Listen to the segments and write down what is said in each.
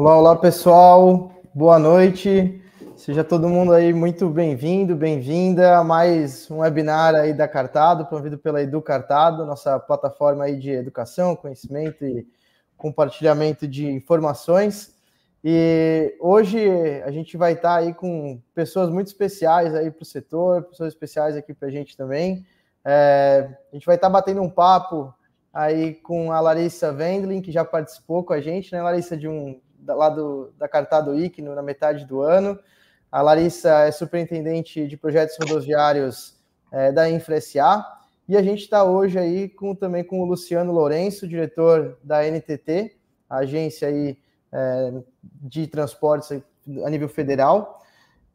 Olá, olá pessoal, boa noite. Seja todo mundo aí muito bem-vindo, bem-vinda a mais um webinar aí da Cartado, promovido pela Edu Cartado, nossa plataforma aí de educação, conhecimento e compartilhamento de informações. E hoje a gente vai estar aí com pessoas muito especiais aí para o setor, pessoas especiais aqui para a gente também. É, a gente vai estar batendo um papo aí com a Larissa Wendling, que já participou com a gente, né, Larissa, de um lá do, da Cartado IC na metade do ano. A Larissa é superintendente de projetos rodoviários é, da InfraSA. E a gente está hoje aí com, também com o Luciano Lourenço, diretor da NTT, agência aí, é, de transportes a nível federal.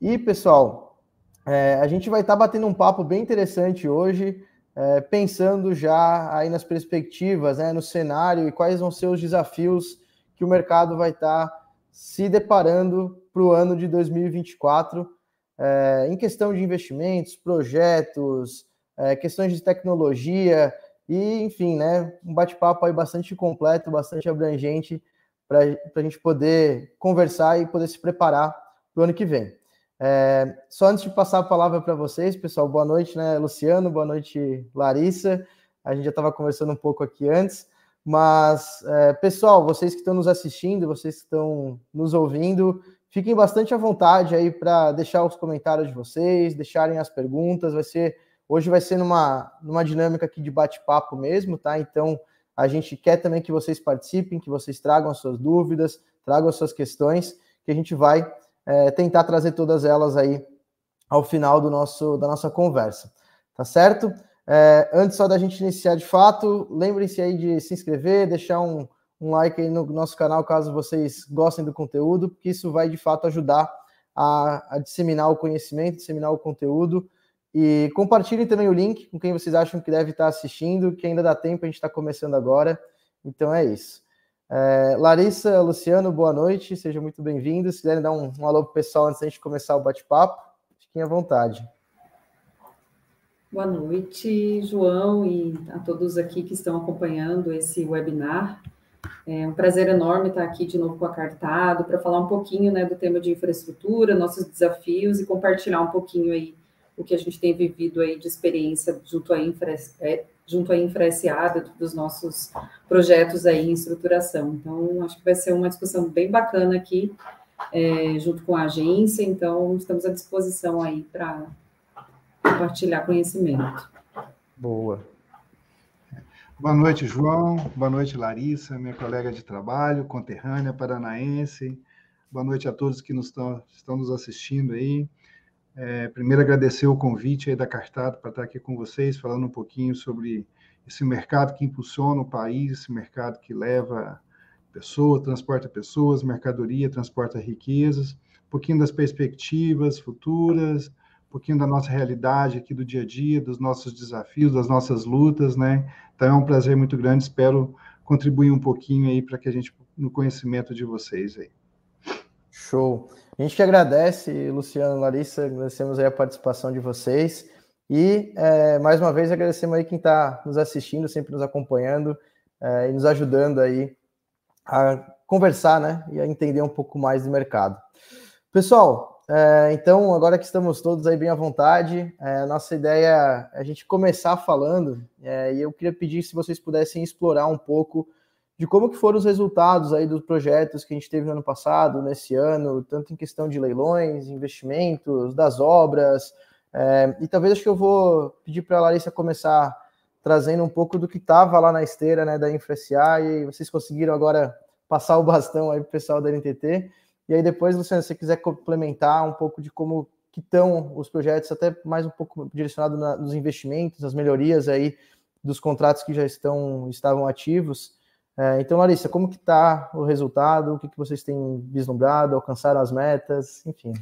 E, pessoal, é, a gente vai estar tá batendo um papo bem interessante hoje, é, pensando já aí nas perspectivas, né, no cenário e quais vão ser os desafios que o mercado vai estar tá se deparando para o ano de 2024 é, em questão de investimentos, projetos, é, questões de tecnologia e, enfim, né, um bate-papo aí bastante completo, bastante abrangente para a gente poder conversar e poder se preparar para o ano que vem. É, só antes de passar a palavra para vocês, pessoal, boa noite, né, Luciano, boa noite, Larissa. A gente já estava conversando um pouco aqui antes. Mas, é, pessoal, vocês que estão nos assistindo, vocês que estão nos ouvindo, fiquem bastante à vontade aí para deixar os comentários de vocês, deixarem as perguntas. Vai ser hoje vai ser numa, numa dinâmica aqui de bate-papo mesmo, tá? Então a gente quer também que vocês participem, que vocês tragam as suas dúvidas, tragam as suas questões, que a gente vai é, tentar trazer todas elas aí ao final do nosso da nossa conversa, tá certo? É, antes só da gente iniciar de fato, lembrem-se aí de se inscrever, deixar um, um like aí no nosso canal caso vocês gostem do conteúdo, porque isso vai de fato ajudar a, a disseminar o conhecimento, disseminar o conteúdo. E compartilhem também o link com quem vocês acham que deve estar assistindo, que ainda dá tempo, a gente está começando agora. Então é isso. É, Larissa, Luciano, boa noite, sejam muito bem-vindos. Se quiserem dar um, um alô para o pessoal antes da gente começar o bate-papo, fiquem à vontade. Boa noite, João, e a todos aqui que estão acompanhando esse webinar. É um prazer enorme estar aqui de novo com a Cartado para falar um pouquinho né, do tema de infraestrutura, nossos desafios e compartilhar um pouquinho aí o que a gente tem vivido aí de experiência junto à Infra, é, junto à InfraSA, dos nossos projetos aí em estruturação. Então, acho que vai ser uma discussão bem bacana aqui, é, junto com a agência, então estamos à disposição aí para compartilhar conhecimento. Boa. Boa noite, João. Boa noite, Larissa, minha colega de trabalho, conterrânea paranaense. Boa noite a todos que nos estão, estão nos assistindo aí. É, primeiro, agradecer o convite aí da Cartado para estar aqui com vocês, falando um pouquinho sobre esse mercado que impulsiona o país, esse mercado que leva pessoas, transporta pessoas, mercadoria, transporta riquezas, um pouquinho das perspectivas futuras, pouquinho da nossa realidade aqui do dia a dia, dos nossos desafios, das nossas lutas, né? Então é um prazer muito grande, espero contribuir um pouquinho aí para que a gente, no conhecimento de vocês aí. Show. A gente que agradece, Luciano, Larissa, agradecemos aí a participação de vocês e é, mais uma vez agradecemos aí quem está nos assistindo, sempre nos acompanhando é, e nos ajudando aí a conversar, né, e a entender um pouco mais do mercado. Pessoal, é, então, agora que estamos todos aí bem à vontade, é, nossa ideia é a gente começar falando, é, e eu queria pedir se vocês pudessem explorar um pouco de como que foram os resultados aí dos projetos que a gente teve no ano passado, nesse ano, tanto em questão de leilões, investimentos, das obras, é, e talvez acho que eu vou pedir para a Larissa começar trazendo um pouco do que estava lá na esteira né, da InfraSA, e vocês conseguiram agora passar o bastão aí para o pessoal da NTT, e aí depois, Luciano, se você quiser complementar um pouco de como que estão os projetos, até mais um pouco direcionado na, nos investimentos, nas melhorias aí dos contratos que já estão estavam ativos. É, então, Larissa, como que está o resultado? O que, que vocês têm vislumbrado? Alcançaram as metas? Enfim.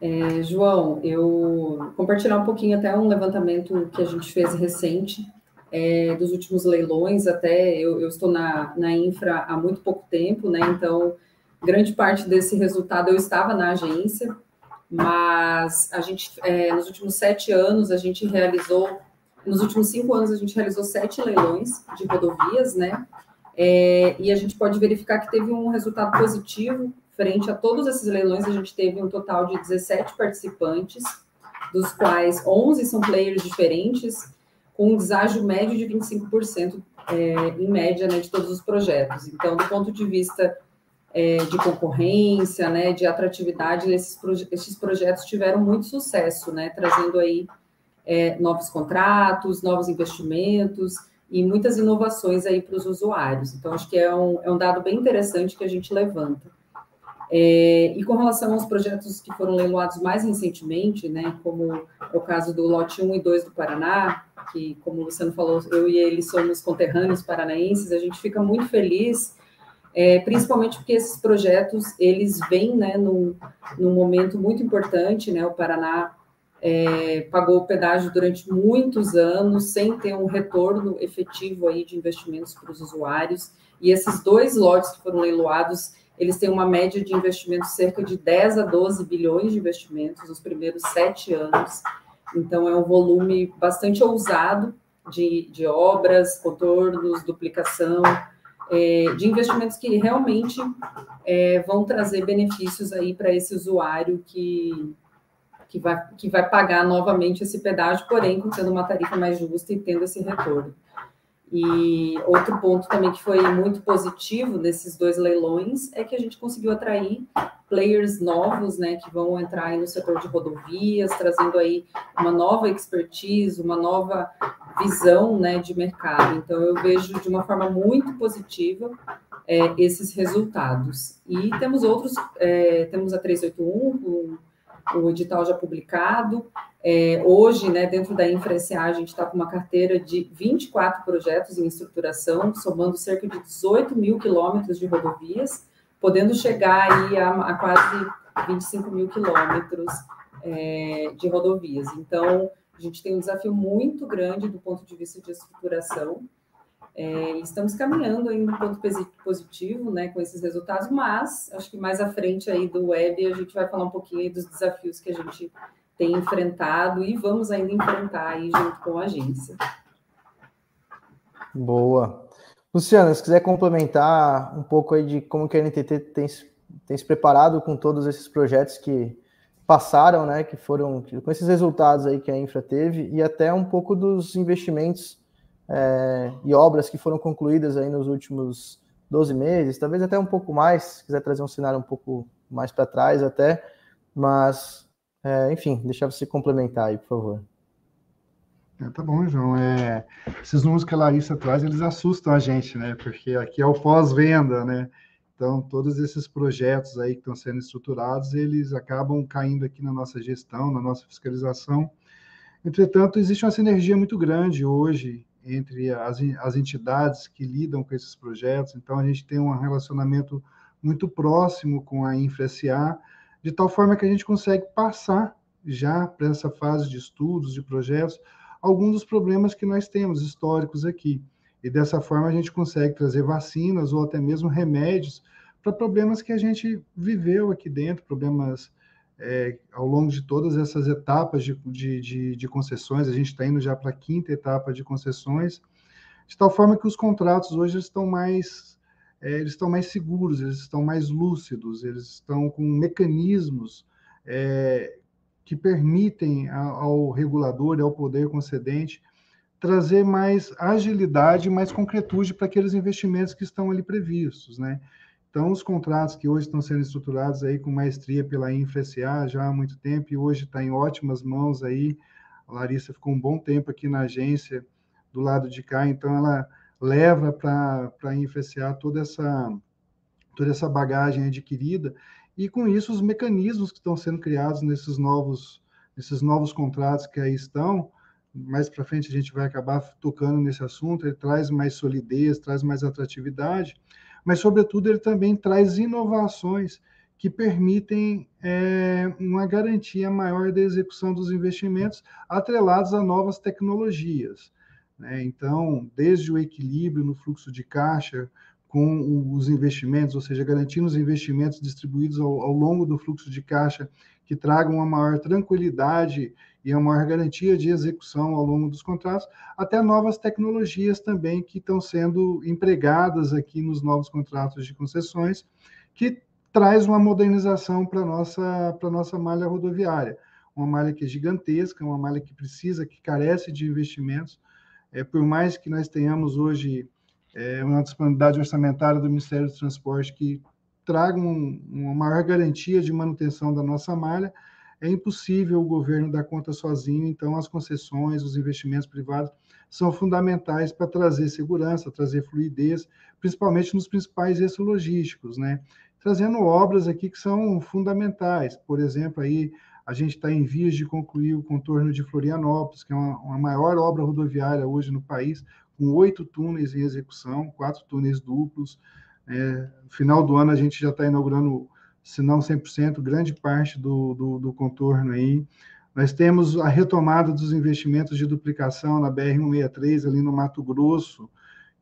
É, João, eu compartilhar um pouquinho até um levantamento que a gente fez recente é, dos últimos leilões, até eu, eu estou na, na infra há muito pouco tempo, né? Então, grande parte desse resultado eu estava na agência, mas a gente, é, nos últimos sete anos, a gente realizou, nos últimos cinco anos, a gente realizou sete leilões de rodovias, né? É, e a gente pode verificar que teve um resultado positivo frente a todos esses leilões. A gente teve um total de 17 participantes, dos quais 11 são players diferentes, com um deságio médio de 25%, é, em média, né, de todos os projetos. Então, do ponto de vista é, de concorrência, né, de atratividade, esses, esses projetos tiveram muito sucesso, né, trazendo aí é, novos contratos, novos investimentos e muitas inovações aí para os usuários. Então, acho que é um, é um dado bem interessante que a gente levanta. É, e com relação aos projetos que foram leiloados mais recentemente, né, como é o caso do lote 1 e 2 do Paraná, que, como o Luciano falou, eu e ele somos conterrâneos paranaenses, a gente fica muito feliz, é, principalmente porque esses projetos, eles vêm né, num, num momento muito importante, né, o Paraná é, pagou o pedágio durante muitos anos, sem ter um retorno efetivo aí de investimentos para os usuários, e esses dois lotes que foram leiloados, eles têm uma média de investimento cerca de 10 a 12 bilhões de investimentos nos primeiros sete anos. Então, é um volume bastante ousado de, de obras, contornos, duplicação, é, de investimentos que realmente é, vão trazer benefícios aí para esse usuário que, que, vai, que vai pagar novamente esse pedágio, porém, tendo uma tarifa mais justa e tendo esse retorno. E outro ponto também que foi muito positivo nesses dois leilões é que a gente conseguiu atrair players novos, né, que vão entrar aí no setor de rodovias, trazendo aí uma nova expertise, uma nova visão, né, de mercado. Então eu vejo de uma forma muito positiva é, esses resultados. E temos outros, é, temos a 381, o, edital já publicado, é, hoje, né, dentro da InfraSA, a gente está com uma carteira de 24 projetos em estruturação, somando cerca de 18 mil quilômetros de rodovias, podendo chegar aí a, a quase 25 mil quilômetros é, de rodovias. Então, a gente tem um desafio muito grande do ponto de vista de estruturação. É, estamos caminhando em um ponto positivo, né, com esses resultados, mas acho que mais à frente aí do web a gente vai falar um pouquinho dos desafios que a gente tem enfrentado e vamos ainda enfrentar aí junto com a agência. Boa. Luciana, se quiser complementar um pouco aí de como que a NTT tem, tem se preparado com todos esses projetos que passaram, né, que foram com esses resultados aí que a Infra teve e até um pouco dos investimentos é, e obras que foram concluídas aí nos últimos 12 meses, talvez até um pouco mais, se quiser trazer um cenário um pouco mais para trás até, mas é, enfim, deixar você complementar aí, por favor. É, tá bom, João. É, esses números que a Larissa traz, eles assustam a gente, né? Porque aqui é o pós-venda, né? Então, todos esses projetos aí que estão sendo estruturados, eles acabam caindo aqui na nossa gestão, na nossa fiscalização. Entretanto, existe uma sinergia muito grande hoje entre as, as entidades que lidam com esses projetos. Então, a gente tem um relacionamento muito próximo com a InfraSA, de tal forma que a gente consegue passar já para essa fase de estudos, de projetos, alguns dos problemas que nós temos históricos aqui. E dessa forma a gente consegue trazer vacinas ou até mesmo remédios para problemas que a gente viveu aqui dentro, problemas é, ao longo de todas essas etapas de, de, de, de concessões. A gente está indo já para a quinta etapa de concessões, de tal forma que os contratos hoje estão mais é, eles estão mais seguros, eles estão mais lúcidos, eles estão com mecanismos é, que permitem ao regulador e ao poder concedente trazer mais agilidade, mais concretude para aqueles investimentos que estão ali previstos, né? Então, os contratos que hoje estão sendo estruturados aí com maestria pela InfraSA já há muito tempo e hoje está em ótimas mãos aí. A Larissa ficou um bom tempo aqui na agência do lado de cá, então ela leva para a InfSA toda essa, toda essa bagagem adquirida, e com isso os mecanismos que estão sendo criados nesses novos, nesses novos contratos que aí estão, mais para frente a gente vai acabar tocando nesse assunto, ele traz mais solidez, traz mais atratividade, mas, sobretudo, ele também traz inovações que permitem é, uma garantia maior da execução dos investimentos atrelados a novas tecnologias. Né? Então, desde o equilíbrio no fluxo de caixa com os investimentos, ou seja, garantindo os investimentos distribuídos ao, ao longo do fluxo de caixa que tragam uma maior tranquilidade e uma maior garantia de execução ao longo dos contratos, até novas tecnologias também que estão sendo empregadas aqui nos novos contratos de concessões, que traz uma modernização para a nossa, nossa malha rodoviária. Uma malha que é gigantesca, uma malha que precisa, que carece de investimentos. É, por mais que nós tenhamos hoje é, uma disponibilidade orçamentária do Ministério do Transporte que traga um, uma maior garantia de manutenção da nossa malha, é impossível o governo dar conta sozinho, então as concessões, os investimentos privados são fundamentais para trazer segurança, trazer fluidez, principalmente nos principais eixos logísticos, né? Trazendo obras aqui que são fundamentais, por exemplo, aí a gente está em vias de concluir o contorno de Florianópolis, que é uma, uma maior obra rodoviária hoje no país, com oito túneis em execução, quatro túneis duplos. É, final do ano a gente já está inaugurando se não 100%, grande parte do, do, do, contorno aí. Nós temos a retomada dos investimentos de duplicação na BR-163, ali no Mato Grosso,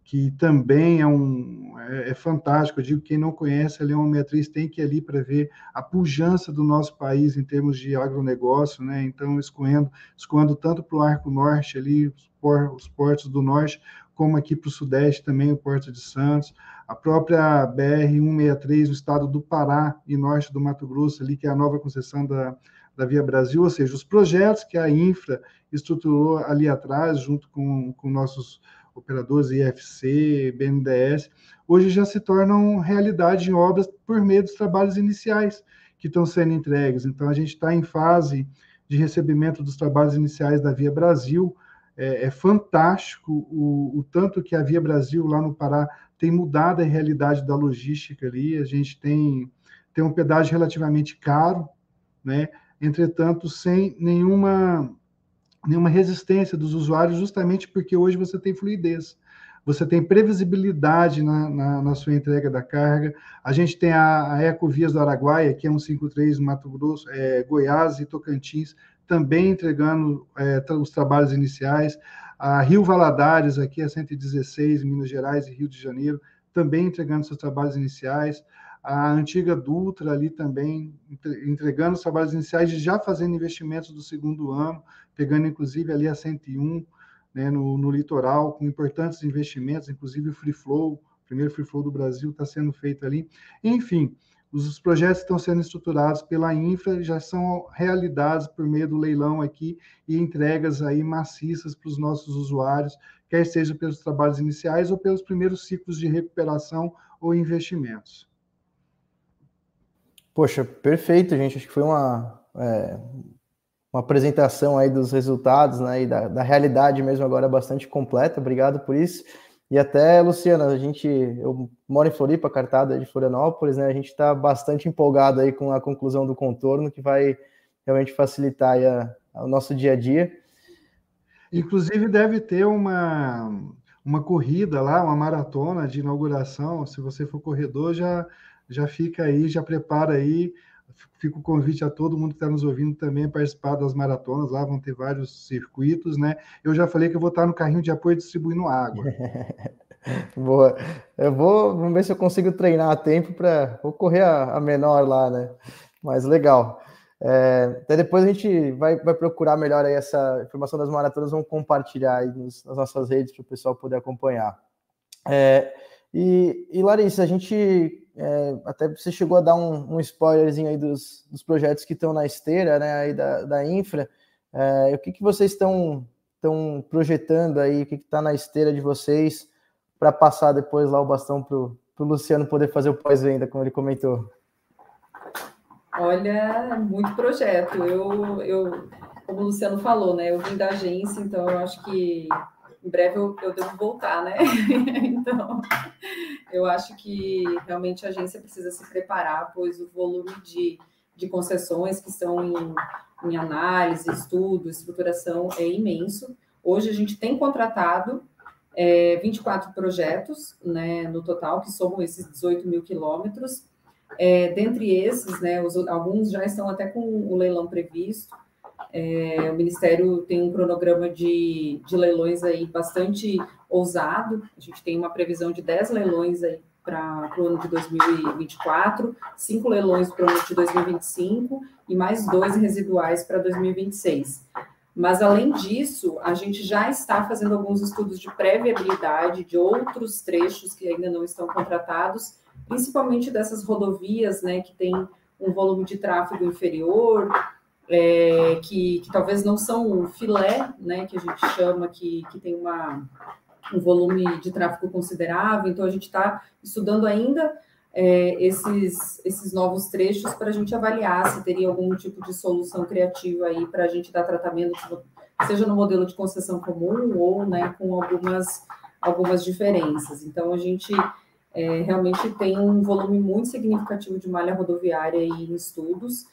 que também é, um, é, é fantástico. Eu digo que quem não conhece a Leão 163 tem que ir ali para ver a pujança do nosso país em termos de agronegócio, né? Então, escoando, escoando tanto para o Arco Norte ali, os portos do Norte, como aqui para o Sudeste também, o Porto de Santos, a própria BR-163 no estado do Pará e norte do Mato Grosso, ali, que é a nova concessão da, da Via Brasil, ou seja, os projetos que a Infra estruturou ali atrás, junto com, com nossos operadores IFC, BNDES, hoje já se tornam realidade em obras por meio dos trabalhos iniciais que estão sendo entregues. Então, a gente está em fase de recebimento dos trabalhos iniciais da Via Brasil, é, é fantástico o, o, tanto que a Via Brasil lá no Pará tem mudado a realidade da logística ali. A gente tem, tem um pedágio relativamente caro, né? entretanto, sem nenhuma, nenhuma resistência dos usuários, justamente porque hoje você tem fluidez você tem previsibilidade na, na, na, sua entrega da carga. A gente tem a, a Ecovias do Araguaia, que é um 53 no Mato Grosso, é, Goiás e Tocantins, também entregando é, os trabalhos iniciais. A Rio Valadares, aqui a 116, em Minas Gerais e Rio de Janeiro, também entregando seus trabalhos iniciais. A antiga Dutra ali também entregando os trabalhos iniciais e já fazendo investimentos do segundo ano, pegando inclusive ali a 101 né, no, no litoral, com importantes investimentos, inclusive o Free Flow, o primeiro Free Flow do Brasil está sendo feito ali. Enfim, os projetos estão sendo estruturados pela infra já são realidades por meio do leilão aqui e entregas aí maciças para os nossos usuários, quer seja pelos trabalhos iniciais ou pelos primeiros ciclos de recuperação ou investimentos. Poxa, perfeito, gente. Acho que foi uma, é, uma apresentação aí dos resultados né, e da, da realidade mesmo agora bastante completa. Obrigado por isso. E até, Luciana, a gente, eu moro em Floripa, cartada de Florianópolis, né? A gente está bastante empolgado aí com a conclusão do contorno, que vai realmente facilitar a, o nosso dia a dia. Inclusive, deve ter uma, uma corrida lá, uma maratona de inauguração. Se você for corredor, já, já fica aí, já prepara aí fica o convite a todo mundo que está nos ouvindo também participar das maratonas, lá vão ter vários circuitos, né? Eu já falei que eu vou estar no carrinho de apoio distribuindo água. Boa. Eu vou, vamos ver se eu consigo treinar a tempo para vou correr a, a, menor lá, né? Mas legal. É, até depois a gente vai, vai procurar melhor aí essa informação das maratonas, vamos compartilhar aí nos, nas nossas redes para o pessoal poder acompanhar. É, e, e Larissa, a gente é, até você chegou a dar um, um spoilerzinho aí dos, dos projetos que estão na esteira, né, aí da, da infra. É, o que, que vocês estão estão projetando aí, o que está na esteira de vocês para passar depois lá o bastão para o Luciano poder fazer o pós-venda, como ele comentou? Olha, muito projeto. Eu, eu, como o Luciano falou, né? Eu vim da agência, então eu acho que em breve eu, eu devo voltar, né? então, eu acho que realmente a agência precisa se preparar, pois o volume de, de concessões que estão em, em análise, estudo, estruturação é imenso. Hoje a gente tem contratado é, 24 projetos né, no total, que somam esses 18 mil quilômetros. É, dentre esses, né, os, alguns já estão até com o leilão previsto, É, o Ministério tem um cronograma de, de leilões aí bastante ousado. A gente tem uma previsão de 10 leilões aí para o ano de 2024, cinco leilões para o ano de 2025 e mais dois residuais para 2026. Mas, além disso, a gente já está fazendo alguns estudos de pré-viabilidade de outros trechos que ainda não estão contratados, principalmente dessas rodovias, né, que tem um volume de tráfego inferior, é, que, que, talvez não são filé, né, que a gente chama, que, que tem uma, um volume de tráfego considerável. Então, a gente está estudando ainda é, esses, esses novos trechos para a gente avaliar se teria algum tipo de solução criativa aí para a gente dar tratamento, seja no modelo de concessão comum ou né, com algumas, algumas diferenças. Então, a gente é, realmente tem um volume muito significativo de malha rodoviária em estudos,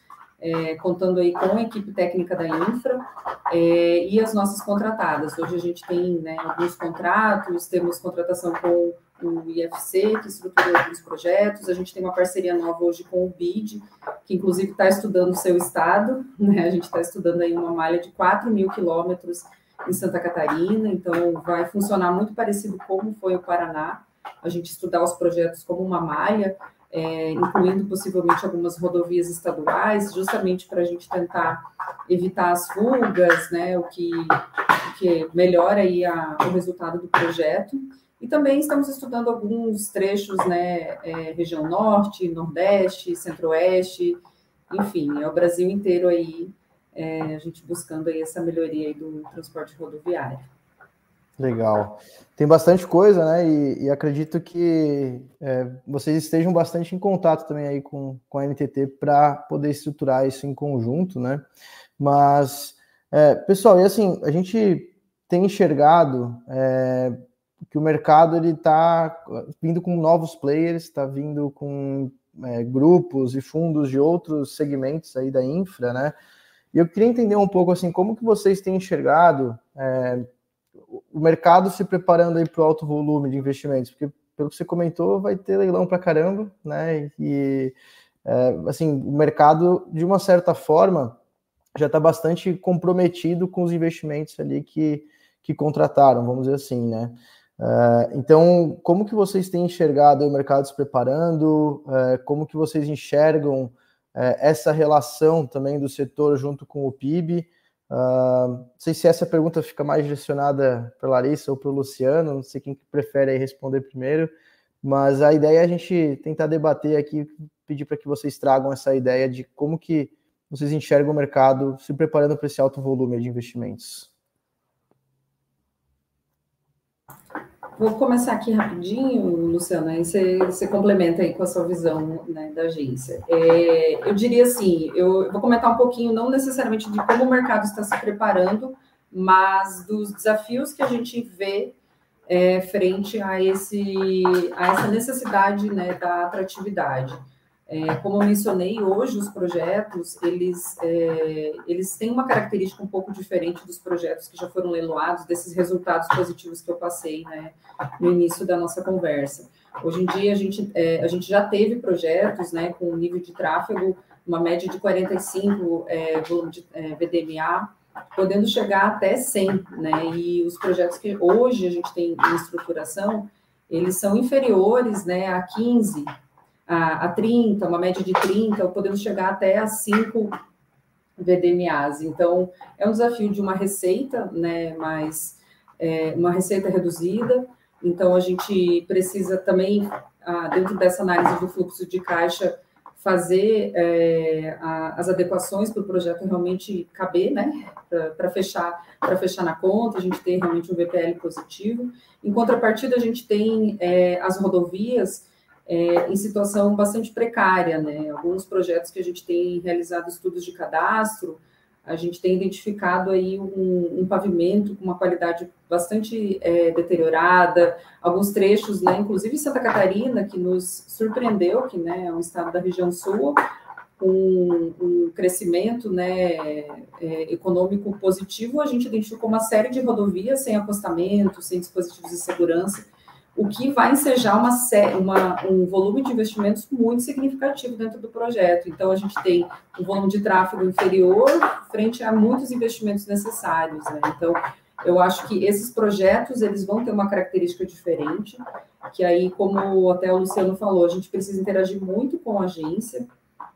é, contando aí com a equipe técnica da Infra é, e as nossas contratadas. Hoje a gente tem né, alguns contratos, temos contratação com o IFC, que estruturou alguns projetos. A gente tem uma parceria nova hoje com o BID, que inclusive está estudando o seu estado. Né? A gente está estudando aí uma malha de 4 mil quilômetros em Santa Catarina, então vai funcionar muito parecido como foi o Paraná. A gente estudar os projetos como uma malha, é, incluindo possivelmente algumas rodovias estaduais, justamente para a gente tentar evitar as fugas, né, o que, o que melhora aí a, o resultado do projeto. E também estamos estudando alguns trechos, né, é, região norte, nordeste, centro-oeste, enfim, é o Brasil inteiro aí, é, a gente buscando aí essa melhoria aí do transporte rodoviário. Legal. Tem bastante coisa, né? E, e acredito que é, vocês estejam bastante em contato também aí com, com a NTT para poder estruturar isso em conjunto, né? Mas, é, pessoal, e assim, a gente tem enxergado é, que o mercado ele está vindo com novos players, está vindo com é, grupos e fundos de outros segmentos aí da infra, né? E eu queria entender um pouco assim como que vocês têm enxergado é, o mercado se preparando aí para o alto volume de investimentos, porque pelo que você comentou vai ter leilão para caramba, né? E é, assim o mercado de uma certa forma já está bastante comprometido com os investimentos ali que que contrataram, vamos dizer assim, né? Uh, então, como que vocês têm enxergado o mercado se preparando? Uh, como que vocês enxergam uh, essa relação também do setor junto com o PIB? Não sei se essa pergunta fica mais direcionada para Larissa ou para o Luciano, não sei quem prefere responder primeiro, mas a ideia é a gente tentar debater aqui, pedir para que vocês tragam essa ideia de como que vocês enxergam o mercado se preparando para esse alto volume de investimentos. Vou começar aqui rapidinho, Luciana, aí você, você complementa aí com a sua visão né, da agência. É, eu diria assim, eu vou comentar um pouquinho, não necessariamente de como o mercado está se preparando, mas dos desafios que a gente vê é, frente a, esse, a essa necessidade né, da atratividade. É, como eu mencionei, hoje os projetos, eles, é, eles têm uma característica um pouco diferente dos projetos que já foram leiloados, desses resultados positivos que eu passei né, no início da nossa conversa. Hoje em dia, a gente, é, a gente já teve projetos né, com um nível de tráfego, uma média de 45 é, de é, VDMA, podendo chegar até 100, né, e os projetos que hoje a gente tem em estruturação, eles são inferiores né, a 15 a, a 30, uma média de 30, podemos chegar até a 5 VDMAs. Então, é um desafio de uma receita, né, mas é, uma receita reduzida. Então, a gente precisa também, ah, dentro dessa análise do fluxo de caixa, fazer é, a, as adequações para o projeto realmente caber, né, para fechar, para fechar na conta, a gente ter realmente um VPL positivo. Em contrapartida, a gente tem é, as rodovias é, em situação bastante precária, né? Alguns projetos que a gente tem realizado estudos de cadastro, a gente tem identificado aí um, um pavimento com uma qualidade bastante é, deteriorada, alguns trechos, né, inclusive Santa Catarina, que nos surpreendeu, que né, é um estado da região sul, com um crescimento né, é, econômico positivo, a gente identificou uma série de rodovias sem acostamento, sem dispositivos de segurança, o que vai ensejar uma, uma, um volume de investimentos muito significativo dentro do projeto. Então, a gente tem um volume de tráfego inferior frente a muitos investimentos necessários. Né? Então, eu acho que esses projetos eles vão ter uma característica diferente, que aí, como até o Luciano falou, a gente precisa interagir muito com a agência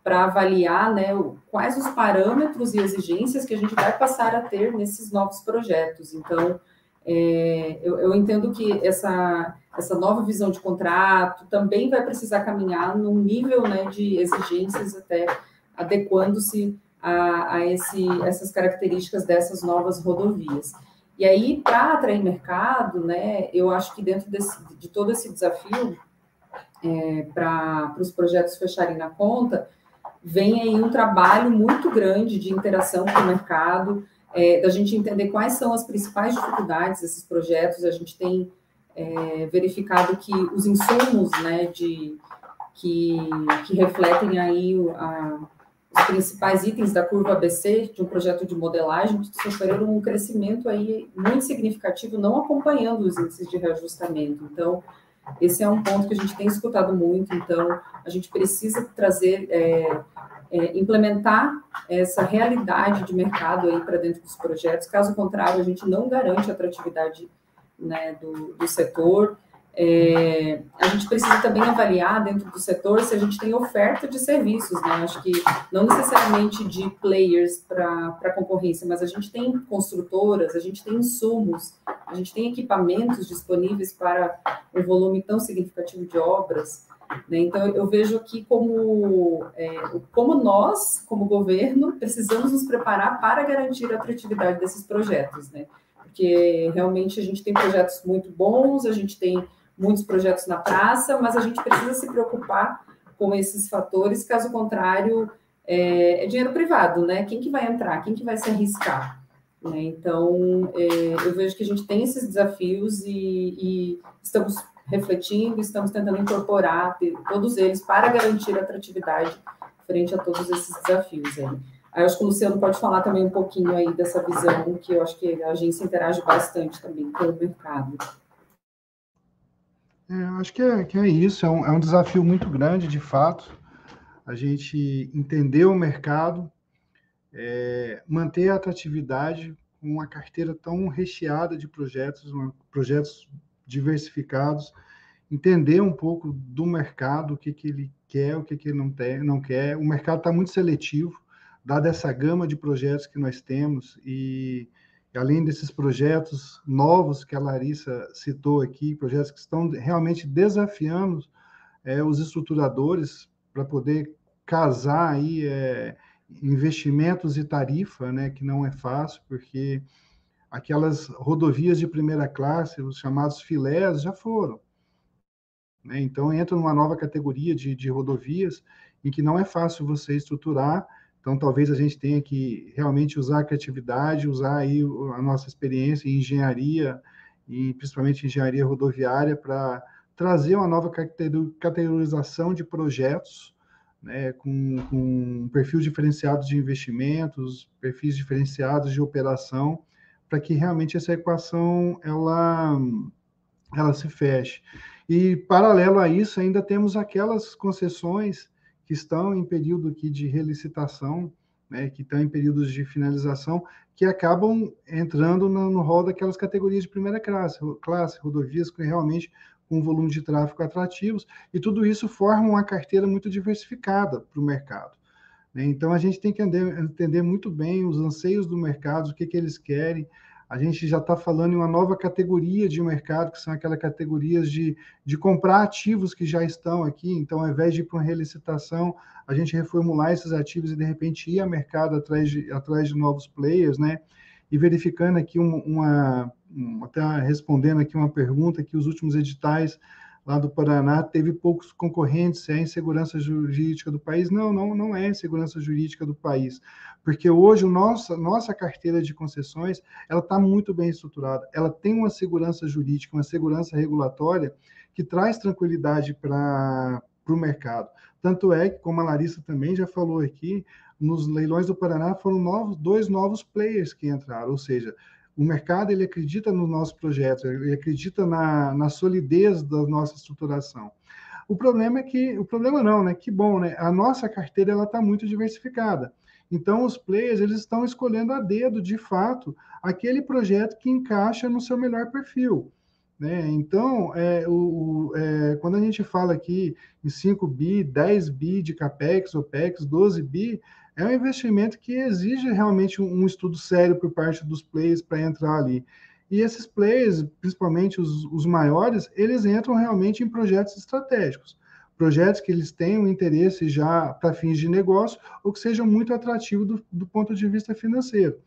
para avaliar né, quais os parâmetros e exigências que a gente vai passar a ter nesses novos projetos. Então, é, eu, eu, entendo que essa, essa nova visão de contrato também vai precisar caminhar num nível né, de exigências até adequando-se a, a esse, essas características dessas novas rodovias. E aí, para atrair mercado, né, eu acho que dentro desse, de todo esse desafio, é, para os projetos fecharem na conta, vem aí um trabalho muito grande de interação com o mercado, é, da gente entender quais são as principais dificuldades desses projetos. A gente tem é, verificado que os insumos né, de, que, que refletem aí a, os principais itens da curva ABC de um projeto de modelagem sofreram um crescimento aí muito significativo, não acompanhando os índices de reajustamento. Então, esse é um ponto que a gente tem escutado muito. Então, a gente precisa trazer é, é, implementar essa realidade de mercado aí para dentro dos projetos. Caso contrário, a gente não garante a atratividade né, do, do setor. É, a gente precisa também avaliar dentro do setor se a gente tem oferta de serviços, né? Acho que não necessariamente de players para concorrência, mas a gente tem construtoras, a gente tem insumos, a gente tem equipamentos disponíveis para um volume tão significativo de obras. Né? Então, eu vejo aqui como, é, como nós, como governo, precisamos nos preparar para garantir a atratividade desses projetos, né? porque realmente a gente tem projetos muito bons, a gente tem muitos projetos na praça, mas a gente precisa se preocupar com esses fatores, caso contrário, é, é dinheiro privado, né? Quem que vai entrar? Quem que vai se arriscar? Né? Então, é, eu vejo que a gente tem esses desafios e, e estamos refletindo, estamos tentando incorporar todos eles para garantir atratividade frente a todos esses desafios aí. Aí acho que o Luciano pode falar também um pouquinho aí dessa visão, que eu acho que a agência interage bastante também com o mercado. É, acho que é, que é isso, é um, é um desafio muito grande, de fato, a gente entender o mercado, é, manter a atratividade com uma carteira tão recheada de projetos, uma, projetos diversificados, entender um pouco do mercado, o que, que ele quer, o que, que ele não, tem, não quer. O mercado está muito seletivo, dada essa gama de projetos que nós temos, e, além desses projetos novos que a Larissa citou aqui, projetos que estão realmente desafiando é, os estruturadores para poder casar aí é, investimentos e tarifa, né, que não é fácil, porque aquelas rodovias de primeira classe, os chamados filés, já foram. Né? Então, entra numa nova categoria de, de rodovias em que não é fácil você estruturar. Então, talvez a gente tenha que realmente usar a criatividade, usar aí a nossa experiência em engenharia, e principalmente engenharia rodoviária, para trazer uma nova categorização de projetos, né, com, com perfil diferenciado de investimentos, perfis diferenciados de operação, para que realmente essa equação ela, ela se feche. E, paralelo a isso, ainda temos aquelas concessões que estão em período aqui de relicitação, né, que estão em períodos de finalização, que acabam entrando no, no rol daquelas categorias de primeira classe, classe rodovias que realmente com um volume de tráfego atrativos, e tudo isso forma uma carteira muito diversificada para o mercado. Né? Então, a gente tem que entender muito bem os anseios do mercado, o que, que eles querem. A gente já está falando em uma nova categoria de mercado, que são aquelas categorias de, de comprar ativos que já estão aqui. Então, ao invés de ir para uma relicitação, a gente reformular esses ativos e, de repente, ir ao mercado atrás de, atrás de novos players, né? E verificando aqui uma, uma até respondendo aqui uma pergunta que os últimos editais lá do Paraná teve poucos concorrentes, é a insegurança jurídica do país. Não, não, não é a insegurança jurídica do país, porque hoje o nossa, nossa carteira de concessões ela está muito bem estruturada, ela tem uma segurança jurídica, uma segurança regulatória que traz tranquilidade para o mercado. Tanto é que, como a Larissa também já falou aqui, nos leilões do Paraná foram novos, dois novos players que entraram, ou seja, O mercado ele acredita no nosso projeto, ele acredita na, na solidez da nossa estruturação. O problema é que, o problema não, né? Que bom, né? A nossa carteira ela está muito diversificada. Então, os players eles estão escolhendo a dedo, de fato, aquele projeto que encaixa no seu melhor perfil. Né? Então, é, o, é, quando a gente fala aqui em 5 bi, 10 bi de CAPEX, OPEX, 12 bi, é um investimento que exige realmente um, estudo sério por parte dos players para entrar ali. E esses players, principalmente os, os maiores, eles entram realmente em projetos estratégicos projetos que eles tenham interesse já para fins de negócio ou que sejam muito atrativos do, do, ponto de vista financeiro.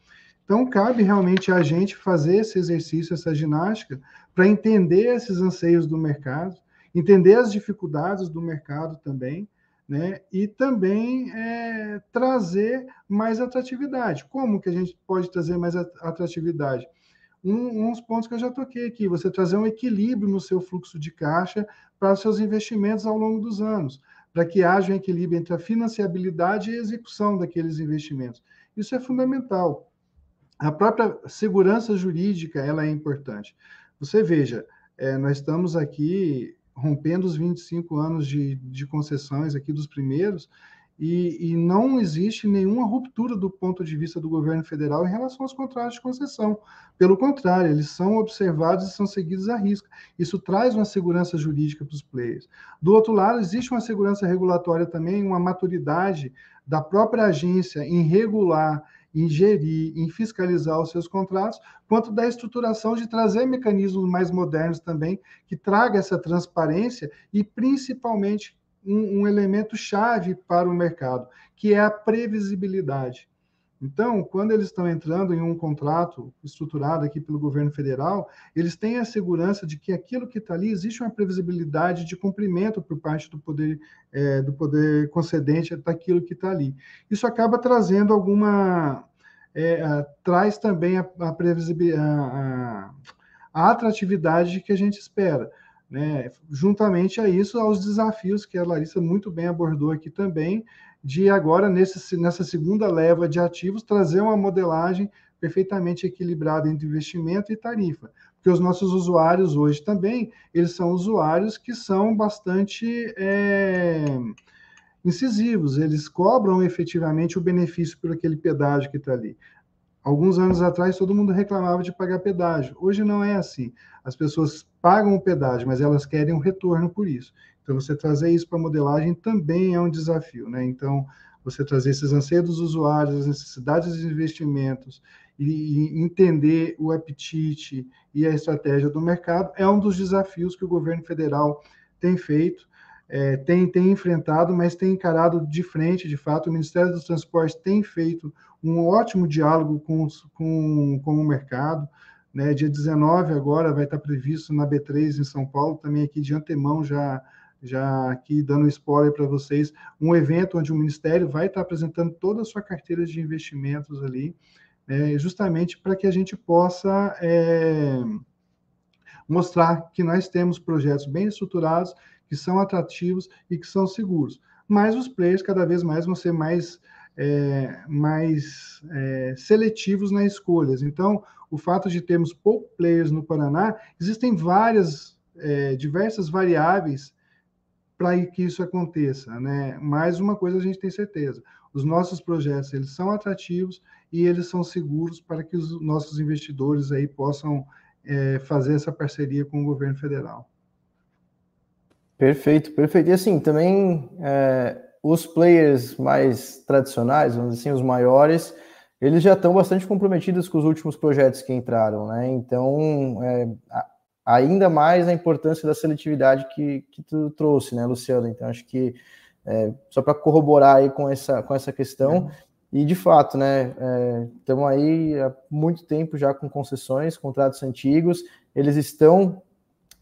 Então, cabe realmente a gente fazer esse exercício, essa ginástica, para entender esses anseios do mercado, entender as dificuldades do mercado também, né? E também é, trazer mais atratividade. Como que a gente pode trazer mais atratividade? Um, uns pontos que eu já toquei aqui, você trazer um equilíbrio no seu fluxo de caixa para seus investimentos ao longo dos anos, para que haja um equilíbrio entre a financiabilidade e a execução daqueles investimentos. Isso é fundamental. A própria segurança jurídica ela é importante. Você veja, é, nós estamos aqui rompendo os 25 anos de, de concessões aqui dos primeiros, e, e, não existe nenhuma ruptura do ponto de vista do governo federal em relação aos contratos de concessão. Pelo contrário, eles são observados e são seguidos à risca. Isso traz uma segurança jurídica para os players. Do outro lado, existe uma segurança regulatória também, uma maturidade da própria agência em regular em gerir, em fiscalizar os seus contratos, quanto da estruturação de trazer mecanismos mais modernos também, que traga essa transparência e, principalmente, um, um elemento chave para o mercado, que é a previsibilidade. Então, quando eles estão entrando em um contrato estruturado aqui pelo governo federal, eles têm a segurança de que aquilo que está ali existe uma previsibilidade de cumprimento por parte do poder é, do poder concedente daquilo que está ali. Isso acaba trazendo alguma é, a, traz também a, a previsibilidade, a, a atratividade que a gente espera né? Juntamente a isso, aos desafios que a Larissa muito bem abordou aqui também, de agora, nesse, nessa segunda leva de ativos, trazer uma modelagem perfeitamente equilibrada entre investimento e tarifa. Porque os nossos usuários hoje também, eles são usuários que são bastante é, incisivos, eles cobram efetivamente o benefício por aquele pedágio que está ali. Alguns anos atrás, todo mundo reclamava de pagar pedágio. Hoje não é assim. As pessoas pagam o pedágio, mas elas querem um retorno por isso. Então, você trazer isso para a modelagem também é um desafio. Né? Então, você trazer esses anseios dos usuários, as necessidades de investimentos e, entender o apetite e a estratégia do mercado é um dos desafios que o governo federal tem feito é, tem, tem enfrentado, mas tem encarado de frente, de fato. O Ministério dos Transportes tem feito um ótimo diálogo com, com, com o mercado. Né? Dia 19 agora vai estar previsto na B3 em São Paulo, também aqui de antemão já já aqui dando spoiler para vocês, um evento onde o Ministério vai estar apresentando toda a sua carteira de investimentos ali, né, justamente para que a gente possa é, mostrar que nós temos projetos bem estruturados que são atrativos e que são seguros. Mas os players cada vez mais vão ser mais, é, mais é, seletivos nas escolhas. Então, o fato de termos poucos players no Paraná, existem várias, é, diversas variáveis para que isso aconteça, né? Mas uma coisa a gente tem certeza: os nossos projetos eles são atrativos e eles são seguros para que os nossos investidores aí possam é, fazer essa parceria com o governo federal. Perfeito, perfeito. E assim, também é, os players mais tradicionais, vamos dizer assim, os maiores, eles já estão bastante comprometidos com os últimos projetos que entraram, né? Então, é, ainda mais a importância da seletividade que, que tu trouxe, né, Luciano? Então, acho que é, só para corroborar aí com essa, com essa questão, e de fato, né, estamos é, aí há muito tempo já com concessões, contratos antigos, eles estão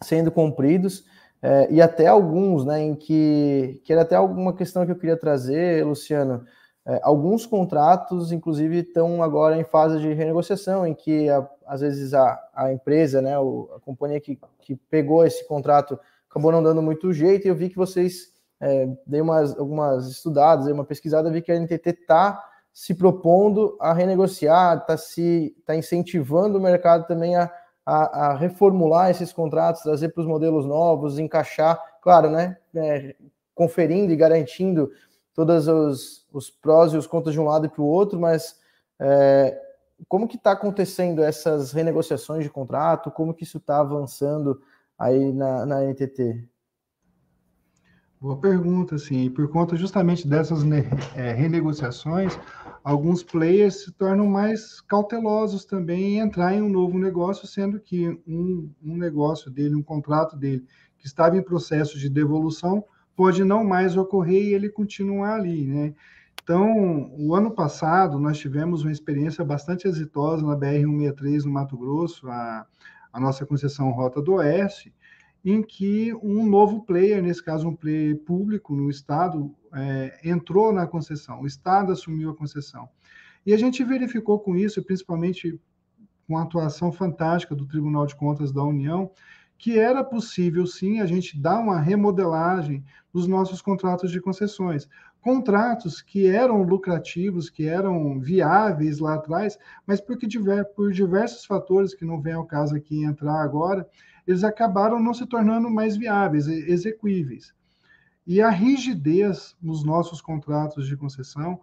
sendo cumpridos é, e até alguns, né, em que, que era até alguma questão que eu queria trazer, Luciano, é, alguns contratos, inclusive, estão agora em fase de renegociação, em que a, às vezes a, a empresa, né, o, a companhia que, que pegou esse contrato acabou não dando muito jeito, e eu vi que vocês é, dei umas, algumas estudadas, dei uma pesquisada, vi que a NTT está se propondo a renegociar, está tá incentivando o mercado também a, a, a reformular esses contratos, trazer para os modelos novos, encaixar, claro, né? É, conferindo e garantindo todos os, os prós e os contras de um lado e para o outro, mas é, como que está acontecendo essas renegociações de contrato? Como que isso está avançando aí na, na NTT? Boa pergunta, sim. Por conta justamente dessas é, renegociações, alguns players se tornam mais cautelosos também em entrar em um novo negócio, sendo que um, um negócio dele, um contrato dele, que estava em processo de devolução, pode não mais ocorrer e ele continuar ali, né? Então, o ano passado, nós tivemos uma experiência bastante exitosa na BR-163, no Mato Grosso, a, a nossa concessão Rota do Oeste, em que um novo player, nesse caso um player público no Estado, é, entrou na concessão, o Estado assumiu a concessão. E a gente verificou com isso, principalmente com a atuação fantástica do Tribunal de Contas da União, que era possível sim a gente dar uma remodelagem dos nossos contratos de concessões. Contratos que eram lucrativos, que eram viáveis lá atrás, mas porque por diversos fatores que não vem ao caso aqui entrar agora, eles acabaram não se tornando mais viáveis, execuíveis. E a rigidez nos nossos contratos de concessão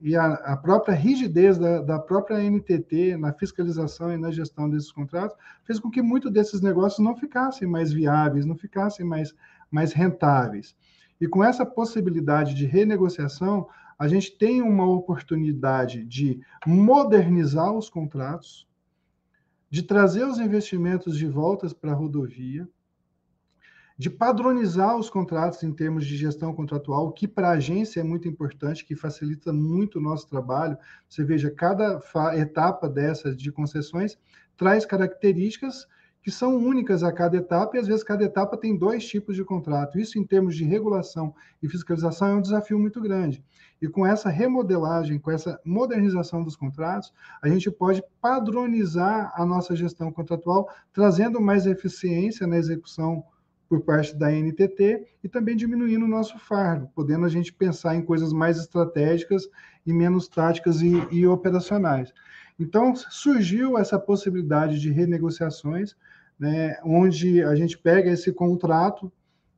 e a, a própria rigidez da, da, própria NTT na fiscalização e na gestão desses contratos fez com que muitos desses negócios não ficassem mais viáveis, não ficassem mais, mais rentáveis. E com essa possibilidade de renegociação, a gente tem uma oportunidade de modernizar os contratos, de trazer os investimentos de volta para a rodovia, de padronizar os contratos em termos de gestão contratual, que para a agência é muito importante, que facilita muito o nosso trabalho. Você veja, cada etapa dessas de concessões traz características que são únicas a cada etapa, e às vezes cada etapa tem dois tipos de contrato. Isso, em termos de regulação e fiscalização, é um desafio muito grande. E com essa remodelagem, com essa modernização dos contratos, a gente pode padronizar a nossa gestão contratual, trazendo mais eficiência na execução por parte da NTT e também diminuindo o nosso fardo, podendo a gente pensar em coisas mais estratégicas e menos táticas e, e operacionais. Então, surgiu essa possibilidade de renegociações, né, onde a gente pega esse contrato,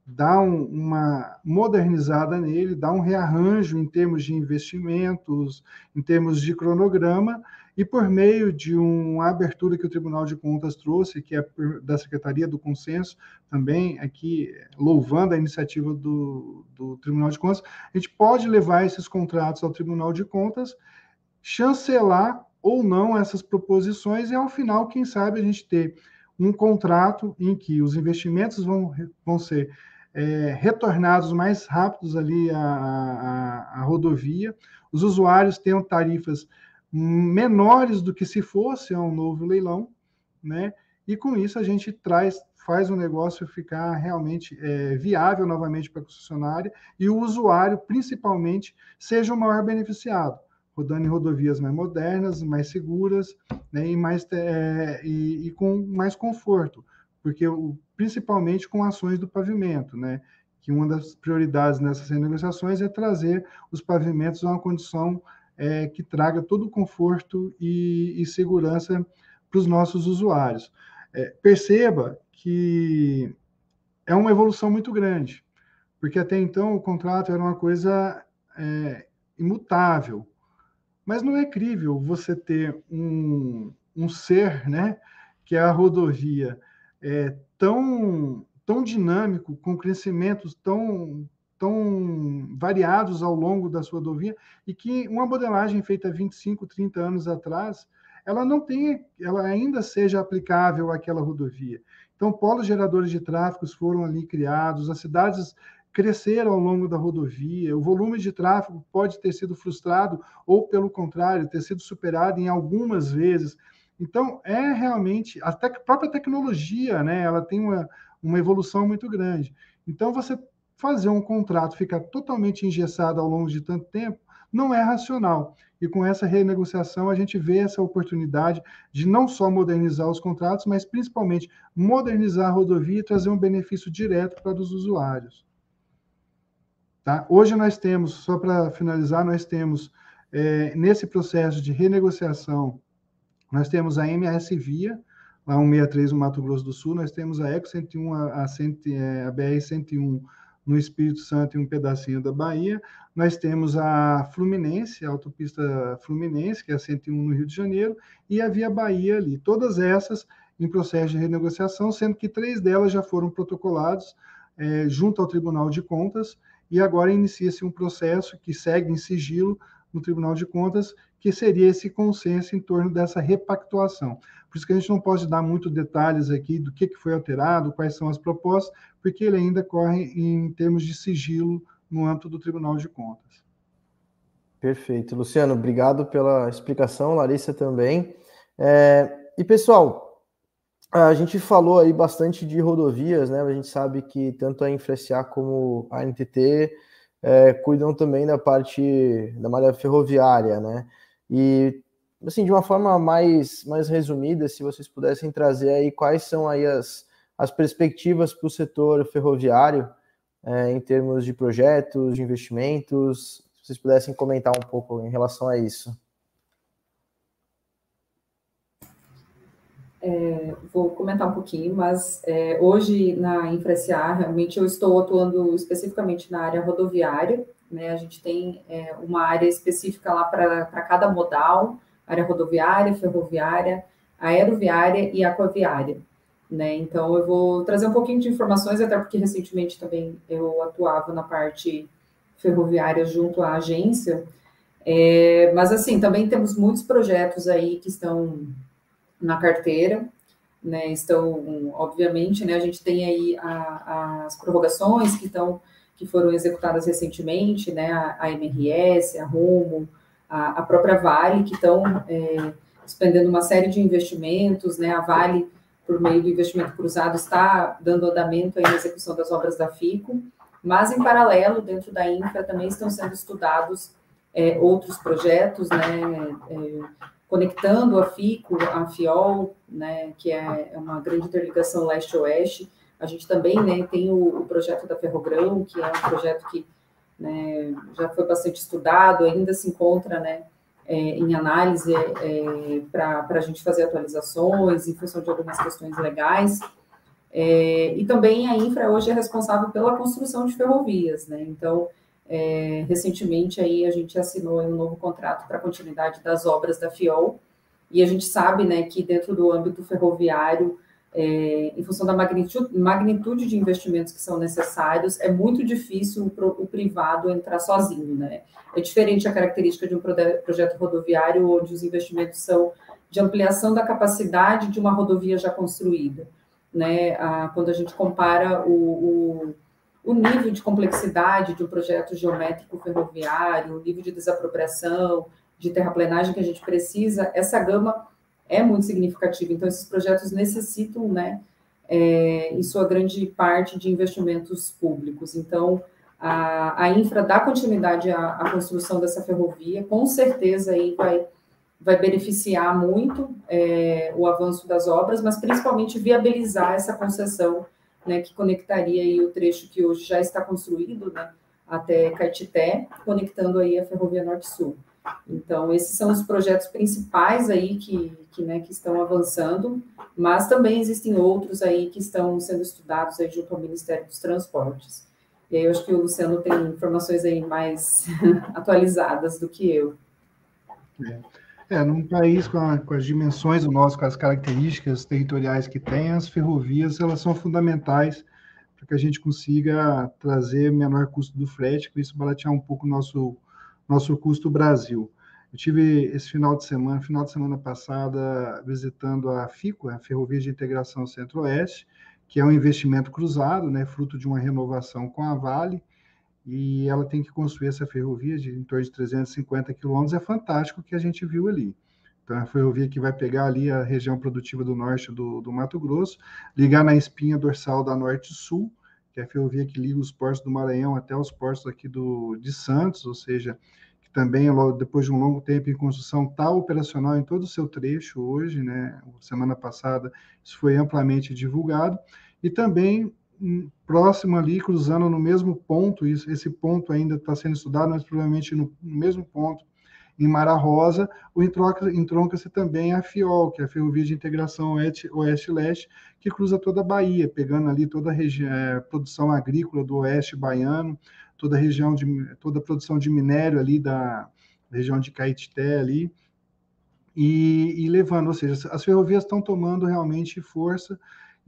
dá um, uma modernizada nele, dá um rearranjo em termos de investimentos, em termos de cronograma, e por meio de uma abertura que o Tribunal de Contas trouxe, que é da Secretaria do Consenso, também aqui louvando a iniciativa do, do Tribunal de Contas, a gente pode levar esses contratos ao Tribunal de Contas, chancelar ou não essas proposições, e ao final, quem sabe, a gente ter um contrato em que os investimentos vão, vão ser é, retornados mais rápidos ali à, à, à, rodovia, os usuários tenham tarifas menores do que se fosse um novo leilão, né? E com isso a gente traz, faz o negócio ficar realmente é, viável novamente para a concessionária e o usuário, principalmente, seja o maior beneficiado rodando em rodovias mais modernas, mais seguras, né, e, mais, é, e, e, com mais conforto, porque principalmente com ações do pavimento, né, que uma das prioridades nessas renegociações é trazer os pavimentos a uma condição é, que traga todo o conforto e, e segurança para os nossos usuários. É, perceba que é uma evolução muito grande, porque até então o contrato era uma coisa é, imutável, mas não é crível você ter um, um ser, né, que é a rodovia, é, tão, tão dinâmico, com crescimentos tão, tão variados ao longo da sua rodovia, e que uma modelagem feita 25, 30 anos atrás, ela não tem, ela ainda seja aplicável àquela rodovia. Então, polos geradores de tráfego foram ali criados, as cidades cresceram ao longo da rodovia, o volume de tráfego pode ter sido frustrado ou, pelo contrário, ter sido superado em algumas vezes. Então, é realmente, a própria tecnologia, né, ela tem uma, uma evolução muito grande. Então, você fazer um contrato ficar totalmente engessado ao longo de tanto tempo não é racional. E com essa renegociação, a gente vê essa oportunidade de não só modernizar os contratos, mas principalmente modernizar a rodovia e trazer um benefício direto para os usuários. Tá? Hoje nós temos, só para finalizar, nós temos É, nesse processo de renegociação, nós temos a MRS Via, lá 163 no Mato Grosso do Sul, nós temos a Eco 101, a, a, é, a BR 101 no Espírito Santo e um pedacinho da Bahia. Nós temos a Fluminense, a autopista Fluminense, que é a 101 no Rio de Janeiro, e a Via Bahia ali. Todas essas em processo de renegociação, sendo que três delas já foram protocolados é, junto ao Tribunal de Contas, e agora inicia-se um processo que segue em sigilo no Tribunal de Contas, que seria esse consenso em torno dessa repactuação. Por isso que a gente não pode dar muito detalhes aqui do que, que foi alterado, quais são as propostas, porque ele ainda corre em termos de sigilo no âmbito do Tribunal de Contas. Perfeito. Luciano, obrigado pela explicação, Larissa também. É, e, pessoal, a gente falou aí bastante de rodovias, né? A gente sabe que tanto a InfraSA como a NTT é, cuidam também da parte da malha ferroviária, né? E assim, de uma forma mais, mais resumida, se vocês pudessem trazer aí quais são aí as, as perspectivas para o setor ferroviário é, em termos de projetos, de investimentos, se vocês pudessem comentar um pouco em relação a isso. É, vou comentar um pouquinho, mas é, hoje na InfraSA, realmente eu estou atuando especificamente na área rodoviária, né? A gente tem é, uma área específica lá para cada modal, área rodoviária, ferroviária, aeroviária e aquaviária. Né? Então, eu vou trazer um pouquinho de informações, até porque recentemente também eu atuava na parte ferroviária junto à agência. É, mas, assim, também temos muitos projetos aí que estão na carteira, né? Estão, obviamente, né? A gente tem aí a, as prorrogações que estão que foram executadas recentemente, né? A, a MRS, a Rumo, a, a própria Vale, que estão é, expendendo uma série de investimentos, né? A Vale, por meio do investimento cruzado, está dando andamento à execução das obras da FICO, mas em paralelo, dentro da Infra, também estão sendo estudados é, outros projetos, né? É, conectando a FICO, a FIOL, né, que é, é uma grande interligação leste-oeste. A gente também né, tem o, o, projeto da Ferrogrão, que é um projeto que né, já foi bastante estudado, ainda se encontra né, é, em análise é, para a gente fazer atualizações em função de algumas questões legais. É, e também a Infra hoje é responsável pela construção de ferrovias, né? Então, é, recentemente aí a gente assinou um novo contrato para continuidade das obras da FIOL, e a gente sabe né, que dentro do âmbito ferroviário é, em função da magnitude, magnitude, de investimentos que são necessários, é muito difícil o, o, privado entrar sozinho, né? É diferente a característica de um projeto rodoviário, onde os investimentos são de ampliação da capacidade de uma rodovia já construída, né? A, quando a gente compara o, o, o, nível de complexidade de um projeto geométrico ferroviário, o nível de desapropriação, de terraplenagem que a gente precisa, essa gama é muito significativo. Então, esses projetos necessitam, né, é, em sua grande parte, de investimentos públicos. Então, a, a infra dá continuidade à, à, construção dessa ferrovia, com certeza aí vai, vai beneficiar muito é, o avanço das obras, mas principalmente viabilizar essa concessão, né, que conectaria aí o trecho que hoje já está construído, né, até Caetité, conectando aí a Ferrovia Norte-Sul. Então, esses são os projetos principais aí que, que, né, que estão avançando, mas também existem outros aí que estão sendo estudados aí junto ao Ministério dos Transportes. E aí eu acho que o Luciano tem informações aí mais atualizadas do que eu. É. É, num país com, a, com, as dimensões do nosso, com as características territoriais que tem, as ferrovias elas são fundamentais para que a gente consiga trazer menor custo do frete, com isso baratear um pouco o nosso nosso custo Brasil. Eu tive esse final de semana, final de semana passada, visitando a FICO, a Ferrovia de Integração Centro-Oeste, que é um investimento cruzado, né, fruto de uma renovação com a Vale, e ela tem que construir essa ferrovia de em torno de 350 quilômetros. É fantástico o que a gente viu ali. Então, é a ferrovia que vai pegar ali a região produtiva do norte do, do Mato Grosso, ligar na espinha dorsal da Norte-Sul, que é a ferrovia que liga os portos do Maranhão até os portos aqui do, de Santos, ou seja, que também, depois de um longo tempo em construção, está operacional em todo o seu trecho hoje, né? Semana passada isso foi amplamente divulgado, e também próximo ali, cruzando no mesmo ponto, isso, esse ponto ainda está sendo estudado, mas provavelmente no, no mesmo ponto, em Mara Rosa, o entronca-se também a FIOL, que é a Ferrovia de Integração Oeste-Leste, que cruza toda a Bahia, pegando ali toda a é, produção agrícola do oeste baiano, toda a região de toda a produção de minério ali da região de Caetité ali, e, e levando, ou seja, as ferrovias estão tomando realmente força,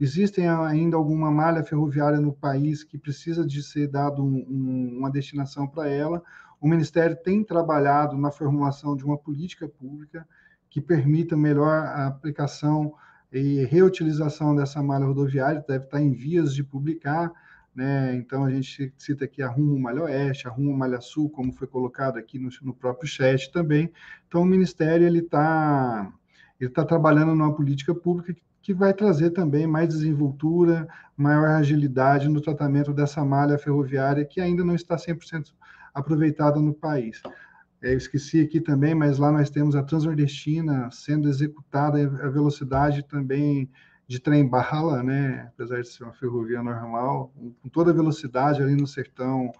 Existem ainda alguma malha ferroviária no país que precisa de ser dado um, um, uma destinação para ela. O Ministério tem trabalhado na formulação de uma política pública que permita melhor a aplicação e reutilização dessa malha rodoviária, deve estar em vias de publicar, né? Então a gente cita aqui a Rumo Malha Oeste, a Rumo Malha Sul, como foi colocado aqui no, no próprio chat também. Então o Ministério ele está ele está trabalhando numa política pública que que vai trazer também mais desenvoltura, maior agilidade no tratamento dessa malha ferroviária que ainda não está 100% aproveitada no país. É, eu esqueci aqui também, mas lá nós temos a Transnordestina sendo executada a velocidade também de trem-bala, né? apesar de ser uma ferrovia normal, com toda a velocidade ali no sertão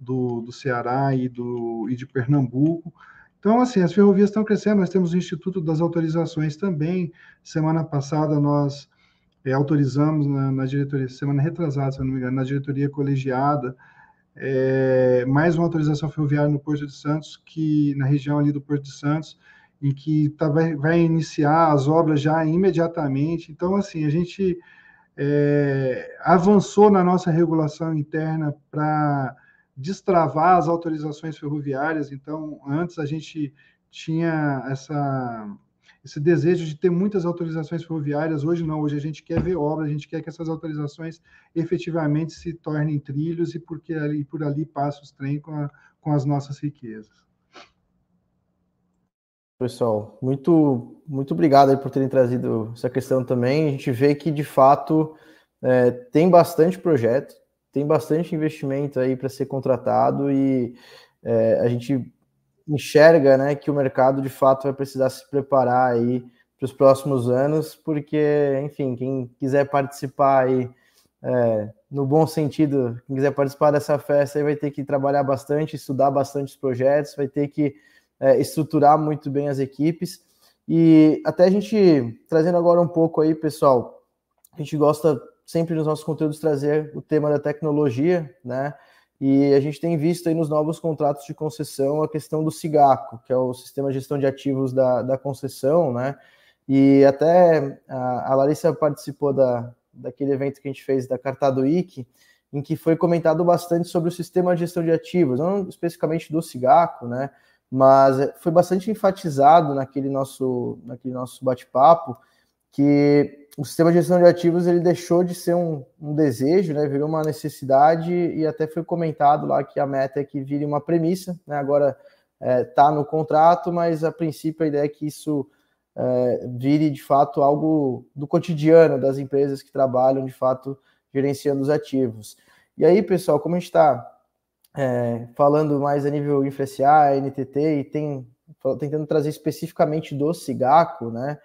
do, do Ceará e, do, e de Pernambuco, então, assim, as ferrovias estão crescendo, nós temos o Instituto das Autorizações também. Semana passada nós é, autorizamos na, na, diretoria, semana retrasada, se não me engano, na diretoria colegiada, é, mais uma autorização ferroviária no Porto de Santos, que na região ali do Porto de Santos, em que tá, vai, vai iniciar as obras já imediatamente. Então, assim, a gente é, avançou na nossa regulação interna para destravar as autorizações ferroviárias. Então, antes a gente tinha essa, esse desejo de ter muitas autorizações ferroviárias. Hoje não, hoje a gente quer ver obra, a gente quer que essas autorizações efetivamente se tornem trilhos e porque ali, por ali passa os trem com, com as nossas riquezas. Pessoal, muito, muito obrigado por terem trazido essa questão também. A gente vê que, de fato, é, tem bastante projeto, tem bastante investimento aí para ser contratado e é, a gente enxerga né, que o mercado de fato vai precisar se preparar aí para os próximos anos, porque, enfim, quem quiser participar aí, é, no bom sentido, quem quiser participar dessa festa aí vai ter que trabalhar bastante, estudar bastante os projetos, vai ter que é, estruturar muito bem as equipes. E até a gente, trazendo agora um pouco aí, pessoal, a gente gosta sempre nos nossos conteúdos trazer o tema da tecnologia, né? E a gente tem visto aí nos novos contratos de concessão a questão do SIGACO, que é o Sistema de Gestão de Ativos da, da concessão, né? E até a, a Larissa participou da, daquele evento que a gente fez da Cartado IC, em que foi comentado bastante sobre o sistema de gestão de ativos, não especificamente do SIGACO, né? Mas foi bastante enfatizado naquele nosso, naquele nosso bate-papo que o sistema de gestão de ativos ele deixou de ser um, um, desejo, né, virou uma necessidade e até foi comentado lá que a meta é que vire uma premissa, né, agora está é, tá no contrato, mas a princípio a ideia é que isso é, vire de fato algo do cotidiano das empresas que trabalham de fato gerenciando os ativos. E aí, pessoal, como a gente está é, falando mais a nível InfraCA, NTT e tem tentando trazer especificamente do Cigaco, né?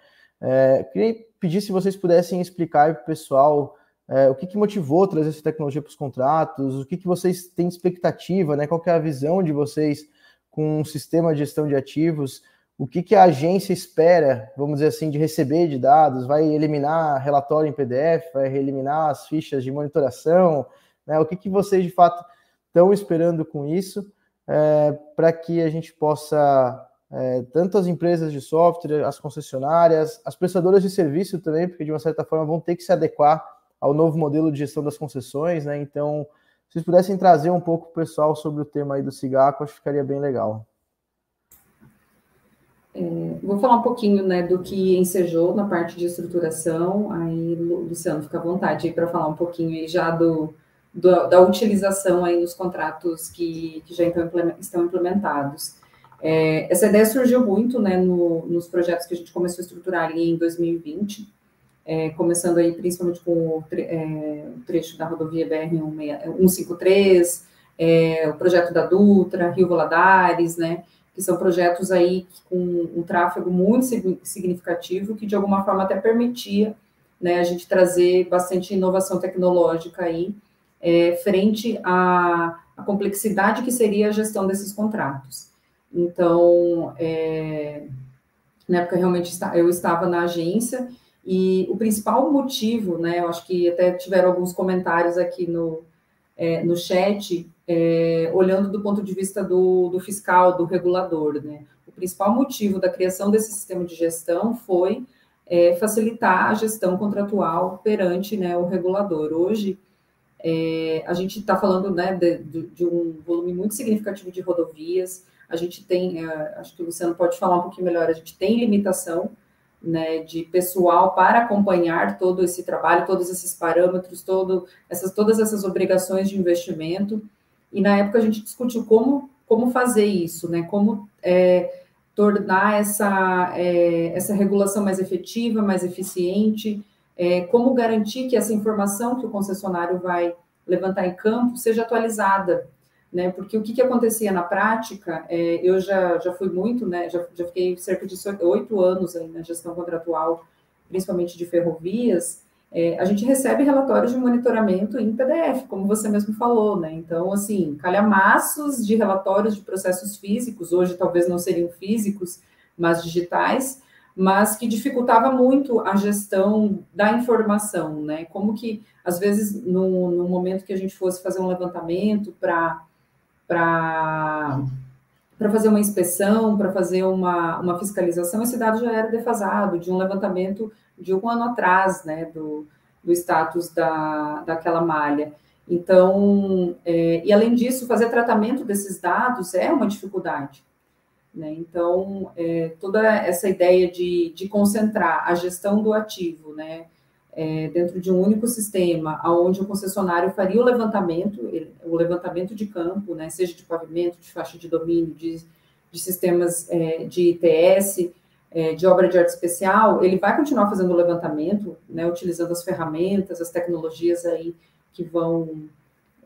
É, queria pedir se vocês pudessem explicar para o pessoal é, o que, que, motivou trazer essa tecnologia para os contratos, o que, que vocês têm expectativa, né? qual é a visão de vocês com um sistema de gestão de ativos, o que, que a agência espera, vamos dizer assim, de receber de dados, vai eliminar relatório em PDF, vai eliminar as fichas de monitoração, né? o que, que vocês de fato estão esperando com isso, é, para que a gente possa é, tanto as empresas de software, as concessionárias, as prestadoras de serviço também, porque de uma certa forma vão ter que se adequar ao novo modelo de gestão das concessões, né? Então, se vocês pudessem trazer um pouco o pessoal sobre o tema aí do cigarro, acho que ficaria bem legal. É, vou falar um pouquinho né, do que ensejou na parte de estruturação. Aí, Luciano, fica à vontade para falar um pouquinho aí já do, do, da utilização aí nos contratos que, que já estão implementados. É, essa ideia surgiu muito né, no, nos projetos que a gente começou a estruturar ali em 2020, é, começando aí principalmente com o, tre é, trecho da rodovia BR-153, é, o projeto da Dutra, Rio Valadares, né, que são projetos aí com um tráfego muito significativo, que de alguma forma até permitia né, a gente trazer bastante inovação tecnológica aí, é, frente à, à complexidade que seria a gestão desses contratos. Então, é, na época realmente eu estava na agência e o principal motivo, né, eu acho que até tiveram alguns comentários aqui no, é, no chat, é, olhando do ponto de vista do, do fiscal, do regulador, né, o principal motivo da criação desse sistema de gestão foi é, facilitar a gestão contratual perante né, o regulador. Hoje, é, a gente está falando né, de, de, um volume muito significativo de rodovias, a gente tem, é, acho que o Luciano pode falar um pouquinho melhor, a gente tem limitação né, de pessoal para acompanhar todo esse trabalho, todos esses parâmetros, todo, essas, todas essas obrigações de investimento. E na época a gente discutiu como, como fazer isso, né, como é, tornar essa, é, essa regulação mais efetiva, mais eficiente, é, como garantir que essa informação que o concessionário vai levantar em campo seja atualizada né? Porque o que, que acontecia na prática, é, eu já, já fui muito, né? Já, já fiquei cerca de oito anos aí na gestão contratual, principalmente de ferrovias. É, a gente recebe relatórios de monitoramento em PDF, como você mesmo falou, né? Então, assim, calhamaços de relatórios de processos físicos, hoje talvez não seriam físicos, mas digitais, mas que dificultava muito a gestão da informação, né? Como que, às vezes, no, no momento que a gente fosse fazer um levantamento para para para fazer uma inspeção, para fazer uma, uma fiscalização, esse dado já era defasado, de um levantamento de um ano atrás, né, do, do status da, daquela malha. Então, é, e além disso, fazer tratamento desses dados é uma dificuldade. Né? Então, é, toda essa ideia de, de concentrar a gestão do ativo, né, é, dentro de um único sistema, onde o concessionário faria o levantamento, o levantamento de campo, né, seja de pavimento, de faixa de domínio, de, de sistemas é, de ITS, é, de obra de arte especial, ele vai continuar fazendo o levantamento, né, utilizando as ferramentas, as tecnologias aí que vão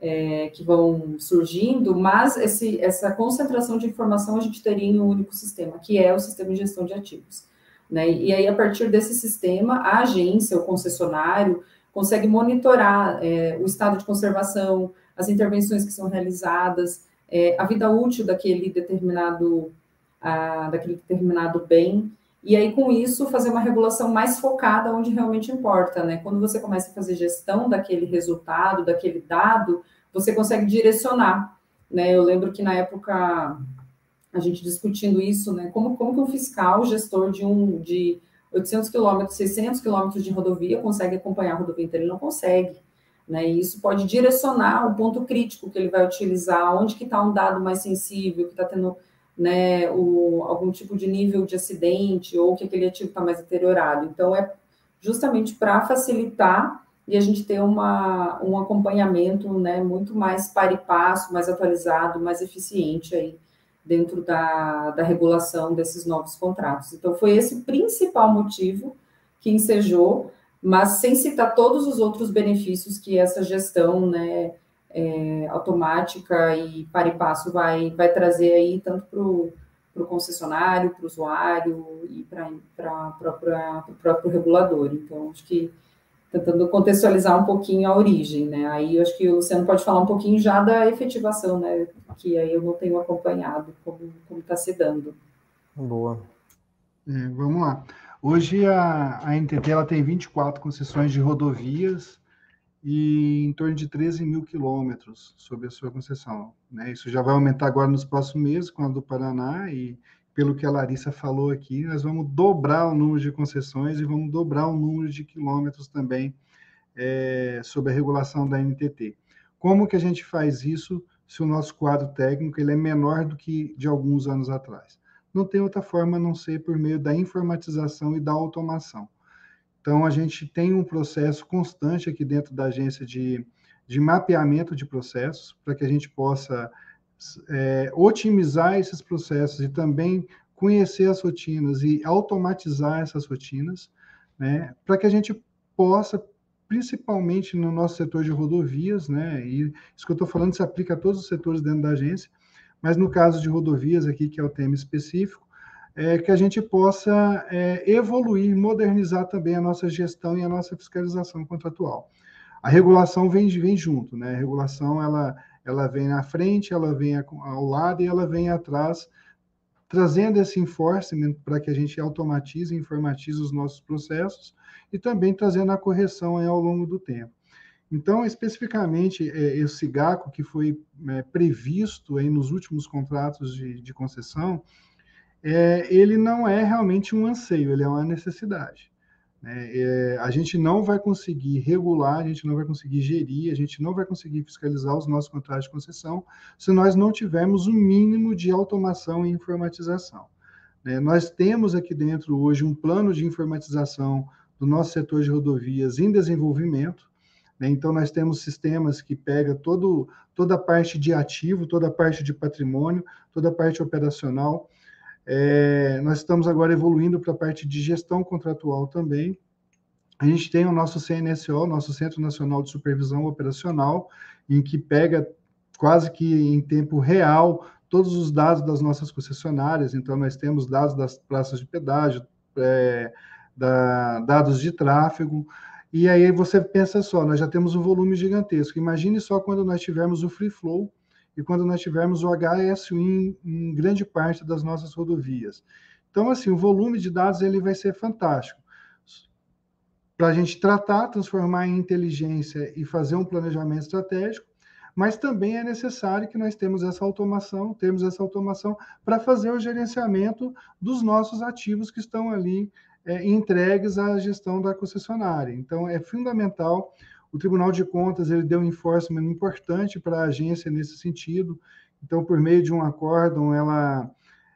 é, que vão surgindo, mas esse, essa concentração de informação a gente teria em um único sistema, que é o sistema de gestão de ativos. Né? E aí, a partir desse sistema, a agência, o concessionário, consegue monitorar é, o estado de conservação, as intervenções que são realizadas, é, a vida útil daquele determinado, a, daquele determinado bem, e aí, com isso, fazer uma regulação mais focada onde realmente importa, né? Quando você começa a fazer gestão daquele resultado, daquele dado, você consegue direcionar, né? Eu lembro que na época a gente discutindo isso, né? Como, como que um fiscal, gestor de um de 800 quilômetros, 600 quilômetros de rodovia consegue acompanhar a rodovia inteira? Ele não consegue, né? E isso pode direcionar o ponto crítico que ele vai utilizar, onde que está um dado mais sensível, que está tendo né, o, algum tipo de nível de acidente ou que aquele ativo está mais deteriorado. Então, é justamente para facilitar e a gente ter uma, um acompanhamento né, muito mais par e passo, mais atualizado, mais eficiente aí dentro da, da regulação desses novos contratos. Então, foi esse o principal motivo que ensejou, mas sem citar todos os outros benefícios que essa gestão né, é, automática e para e passo vai, vai trazer aí, tanto para o concessionário, para o usuário e para o próprio regulador. Então, acho que tentando contextualizar um pouquinho a origem, né? Aí acho que o Luciano pode falar um pouquinho já da efetivação, né? Que aí eu não tenho acompanhado como está se dando. Boa. É, vamos lá. Hoje a, a NTT ela tem 24 concessões de rodovias e em torno de 13 mil quilômetros sob a sua concessão. Né? Isso já vai aumentar agora nos próximos meses com a do Paraná e pelo que a Larissa falou aqui, nós vamos dobrar o número de concessões e vamos dobrar o número de quilômetros também é, sob a regulação da NTT. Como que a gente faz isso se o nosso quadro técnico ele é menor do que de alguns anos atrás? Não tem outra forma a não ser por meio da informatização e da automação. Então, a gente tem um processo constante aqui dentro da agência de, de mapeamento de processos, para que a gente possa é, otimizar esses processos e também conhecer as rotinas e automatizar essas rotinas, né, para que a gente possa, principalmente no nosso setor de rodovias, né, e isso que eu estou falando se aplica a todos os setores dentro da agência, mas no caso de rodovias aqui, que é o tema específico, é que a gente possa é, evoluir, modernizar também a nossa gestão e a nossa fiscalização contratual. A regulação vem, vem junto, né? A regulação ela ela vem na frente, ela vem ao lado e ela vem atrás trazendo esse enforcement para que a gente automatize e informatize os nossos processos e também trazendo a correção ao longo do tempo. Então, especificamente, é, esse GACO que foi é, previsto aí nos últimos contratos de, de concessão, é, ele não é realmente um anseio, ele é uma necessidade. Né? É, a gente não vai conseguir regular, a gente não vai conseguir gerir, a gente não vai conseguir fiscalizar os nossos contratos de concessão se nós não tivermos o um mínimo de automação e informatização. Né? Nós temos aqui dentro hoje um plano de informatização do nosso setor de rodovias em desenvolvimento. Né? Então, nós temos sistemas que pega todo, toda a parte de ativo, toda a parte de patrimônio, toda a parte operacional, é, nós estamos agora evoluindo para a parte de gestão contratual também. A gente tem o nosso CNSO, nosso Centro Nacional de Supervisão Operacional, em que pega quase que em tempo real todos os dados das nossas concessionárias. Então, nós temos dados das praças de pedágio, é, da, dados de tráfego. E aí você pensa só, nós já temos um volume gigantesco. Imagine só quando nós tivermos o free flow e quando nós tivermos o HSU em, em grande parte das nossas rodovias. Então, assim, o volume de dados ele vai ser fantástico. Para a gente tratar, transformar em inteligência e fazer um planejamento estratégico, mas também é necessário que nós temos essa automação, temos essa automação para fazer o gerenciamento dos nossos ativos que estão ali é, entregues à gestão da concessionária. Então, é fundamental o Tribunal de Contas ele deu um enforcement importante para a agência nesse sentido. Então, por meio de um acórdão, ela,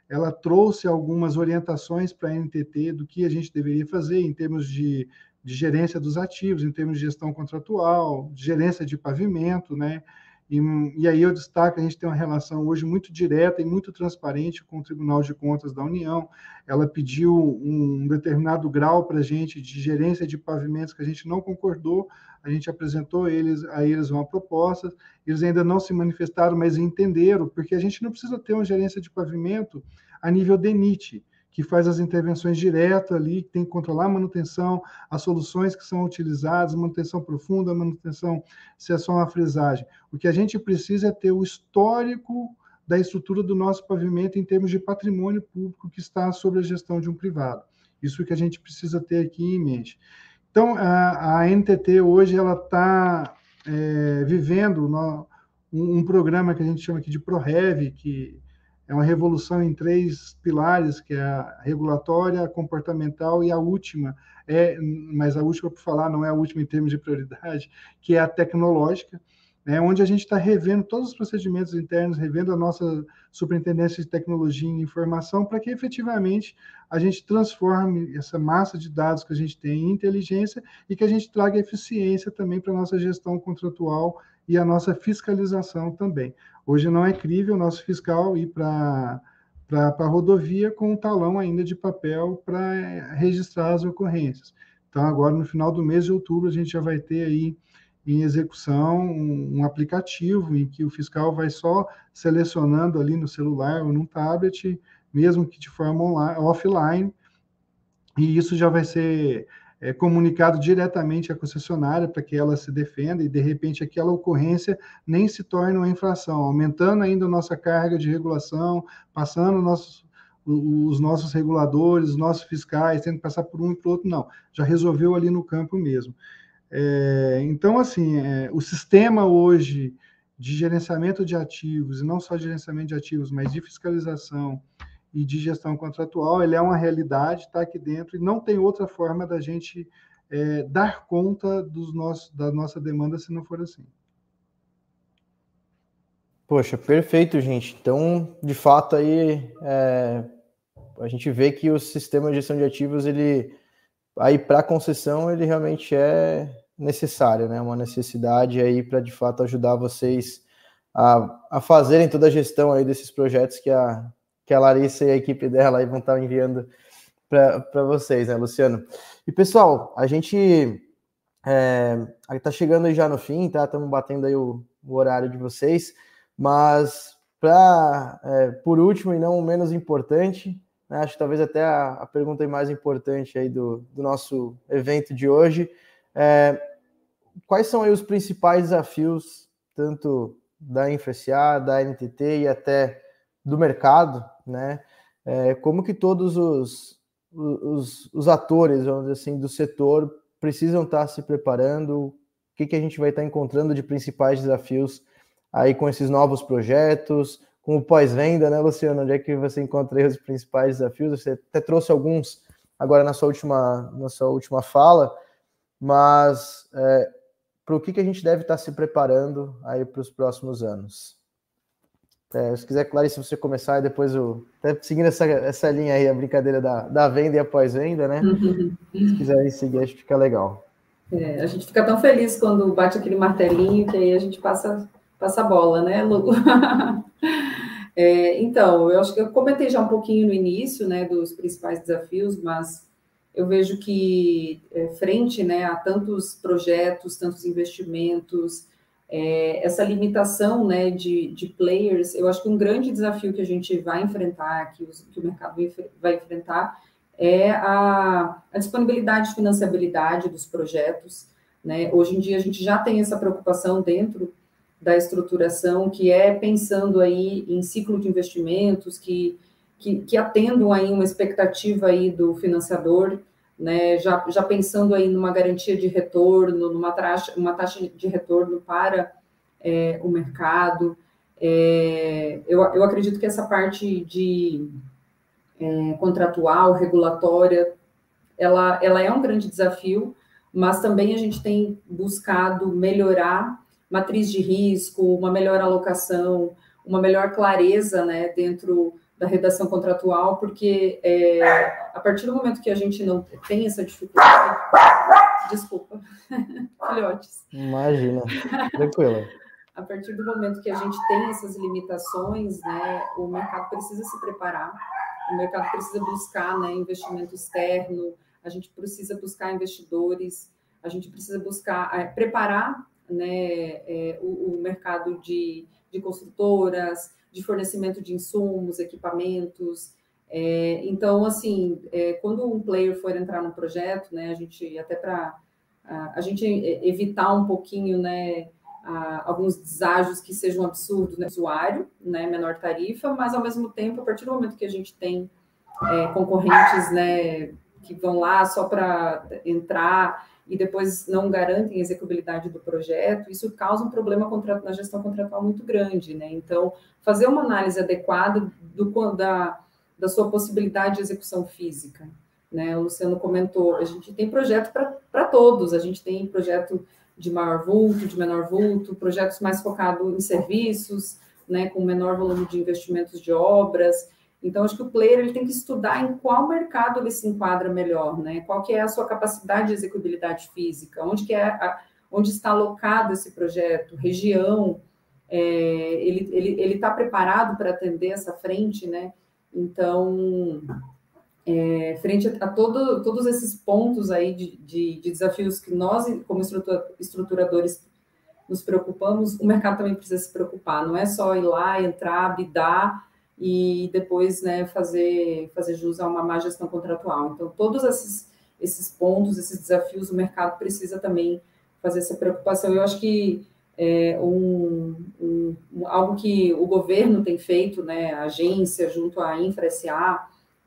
ela trouxe algumas orientações para a NTT do que a gente deveria fazer em termos de, de gerência dos ativos, em termos de gestão contratual, de gerência de pavimento, né? E, e, aí eu destaco, a gente tem uma relação hoje muito direta e muito transparente com o Tribunal de Contas da União. Ela pediu um determinado grau para a gente de gerência de pavimentos que a gente não concordou. A gente apresentou eles, a eles uma proposta. Eles ainda não se manifestaram, mas entenderam, porque a gente não precisa ter uma gerência de pavimento a nível DENIT que faz as intervenções direto ali, que tem que controlar a manutenção, as soluções que são utilizadas, manutenção profunda, manutenção se é só uma frisagem. O que a gente precisa é ter o histórico da estrutura do nosso pavimento em termos de patrimônio público que está sob a gestão de um privado. Isso que a gente precisa ter aqui em mente. Então, a, a NTT hoje ela está é, vivendo no, um, um, programa que a gente chama aqui de ProRev, que é uma revolução em três pilares, que é a regulatória, a comportamental e a última, é, mas a última, por falar, não é a última em termos de prioridade, que é a tecnológica, né, onde a gente está revendo todos os procedimentos internos, revendo a nossa superintendência de tecnologia e informação, para que efetivamente a gente transforme essa massa de dados que a gente tem em inteligência e que a gente traga eficiência também para a nossa gestão contratual e a nossa fiscalização também. Hoje não é crível o nosso fiscal ir para a rodovia com um talão ainda de papel para registrar as ocorrências. Então, agora, no final do mês de outubro, a gente já vai ter aí em execução um, um, aplicativo em que o fiscal vai só selecionando ali no celular ou no tablet, mesmo que de forma online, offline, e isso já vai ser é, comunicado diretamente à concessionária para que ela se defenda e, de repente, aquela ocorrência nem se torne uma infração, aumentando ainda a nossa carga de regulação, passando nossos, os nossos reguladores, os nossos fiscais, tendo que passar por um e por outro, não, já resolveu ali no campo mesmo. É, então, assim, é, o sistema hoje de gerenciamento de ativos, e não só gerenciamento de ativos, mas de fiscalização, e de gestão contratual, ele é uma realidade, está aqui dentro, e não tem outra forma da gente é, dar conta dos nossos, da nossa demanda se não for assim. Poxa, perfeito, gente. Então, de fato, aí é, a gente vê que o sistema de gestão de ativos, ele aí para concessão, ele realmente é necessário, né? Uma necessidade aí para de fato ajudar vocês a, a fazerem toda a gestão aí desses projetos que a, que a Larissa e a equipe dela aí vão estar enviando para vocês, né, Luciano? E pessoal, a gente está é, chegando já no fim, tá? Estamos batendo aí o, o, horário de vocês, mas para é, por último e não menos importante, né, acho que talvez até a, a pergunta mais importante aí do, do nosso evento de hoje, é, quais são aí os principais desafios, tanto da InfraSA, da NTT e até do mercado, né? é, como que todos os, os, os, atores, vamos dizer assim, do setor precisam estar se preparando, o que, que a gente vai estar encontrando de principais desafios aí com esses novos projetos, com o pós-venda, né, Luciano? Onde é que você encontra os principais desafios? Você até trouxe alguns agora na sua última, na sua última fala, mas é, para o que, que a gente deve estar se preparando aí para os próximos anos? É, se quiser, Clarice, você começar e depois eu. Até seguindo essa, essa linha aí, a brincadeira da, da venda e a pós-venda, né? Uhum. Se quiserem seguir, acho que fica legal. É, a gente fica tão feliz quando bate aquele martelinho que aí a gente passa, passa a bola, né, Lu? é, então, eu acho que eu comentei já um pouquinho no início, né, dos principais desafios, mas eu vejo que é, frente, né, a tantos projetos, tantos investimentos, é, essa limitação né, de, de players, eu acho que um grande desafio que a gente vai enfrentar, que, os, que o mercado vai enfrentar, é a, a, disponibilidade de financiabilidade dos projetos. Né? Hoje em dia a gente já tem essa preocupação dentro da estruturação, que é pensando aí em ciclo de investimentos, que, que, que atendam aí uma expectativa aí do financiador, né, já, já pensando aí numa garantia de retorno, numa taxa, uma taxa de retorno para é, o mercado. É, eu, eu acredito que essa parte de é, contratual, regulatória, ela, ela é um grande desafio, mas também a gente tem buscado melhorar matriz de risco, uma melhor alocação, uma melhor clareza né, dentro da redação contratual, porque é, a partir do momento que a gente não tem essa dificuldade, desculpa, filhotes. Imagina, tranquilo. a partir do momento que a gente tem essas limitações, né, o mercado precisa se preparar, o mercado precisa buscar né, investimento externo, a gente precisa buscar investidores, a gente precisa buscar é, preparar né, é, o, o mercado de, de construtoras, de fornecimento de insumos, equipamentos. É, então, assim, é, quando um player for entrar no projeto, né, a gente até para a, a, gente evitar um pouquinho, né, a, alguns deságios que sejam absurdos né, usuário, né, menor tarifa, mas ao mesmo tempo, a partir do momento que a gente tem é, concorrentes, né, que vão lá só para entrar e depois não garantem a execuibilidade do projeto, isso causa um problema na gestão contratual muito grande, né? Então, fazer uma análise adequada do, da, da sua possibilidade de execução física, né? O Luciano comentou, a gente tem projeto para todos, a gente tem projeto de maior vulto, de menor vulto, projetos mais focados em serviços, né, com menor volume de investimentos de obras, então, acho que o player ele tem que estudar em qual mercado ele se enquadra melhor, né? Qual que é a sua capacidade de execuibilidade física, onde que é a, onde está alocado esse projeto, região, é, ele ele ele está preparado para atender essa frente, né? Então, é, frente a, a todo, todos esses pontos aí de, de, de desafios que nós, como estruturadores, nos preocupamos, o mercado também precisa se preocupar. Não é só ir lá, entrar, bidar e depois né, fazer, fazer jus a uma má gestão contratual. Então, todos esses, esses pontos, esses desafios, o mercado precisa também fazer essa preocupação. Eu acho que é, um, um, algo que o governo tem feito, né, a agência, junto à InfraSA,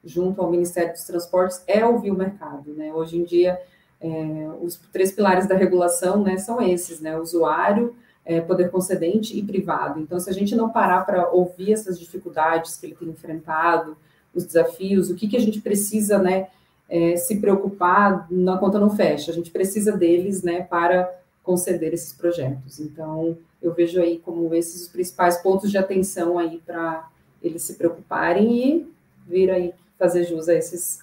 junto ao Ministério dos Transportes, é ouvir o mercado. Né? Hoje em dia, é, os três pilares da regulação né, são esses, né, usuário, é, poder concedente e privado. Então, se a gente não parar para ouvir essas dificuldades que ele tem enfrentado, os desafios, o que, que a gente precisa, né, é, se preocupar, na conta não fecha, a gente precisa deles, né, para conceder esses projetos. Então, eu vejo aí como esses os principais pontos de atenção aí para eles se preocuparem e vir aí fazer jus a esses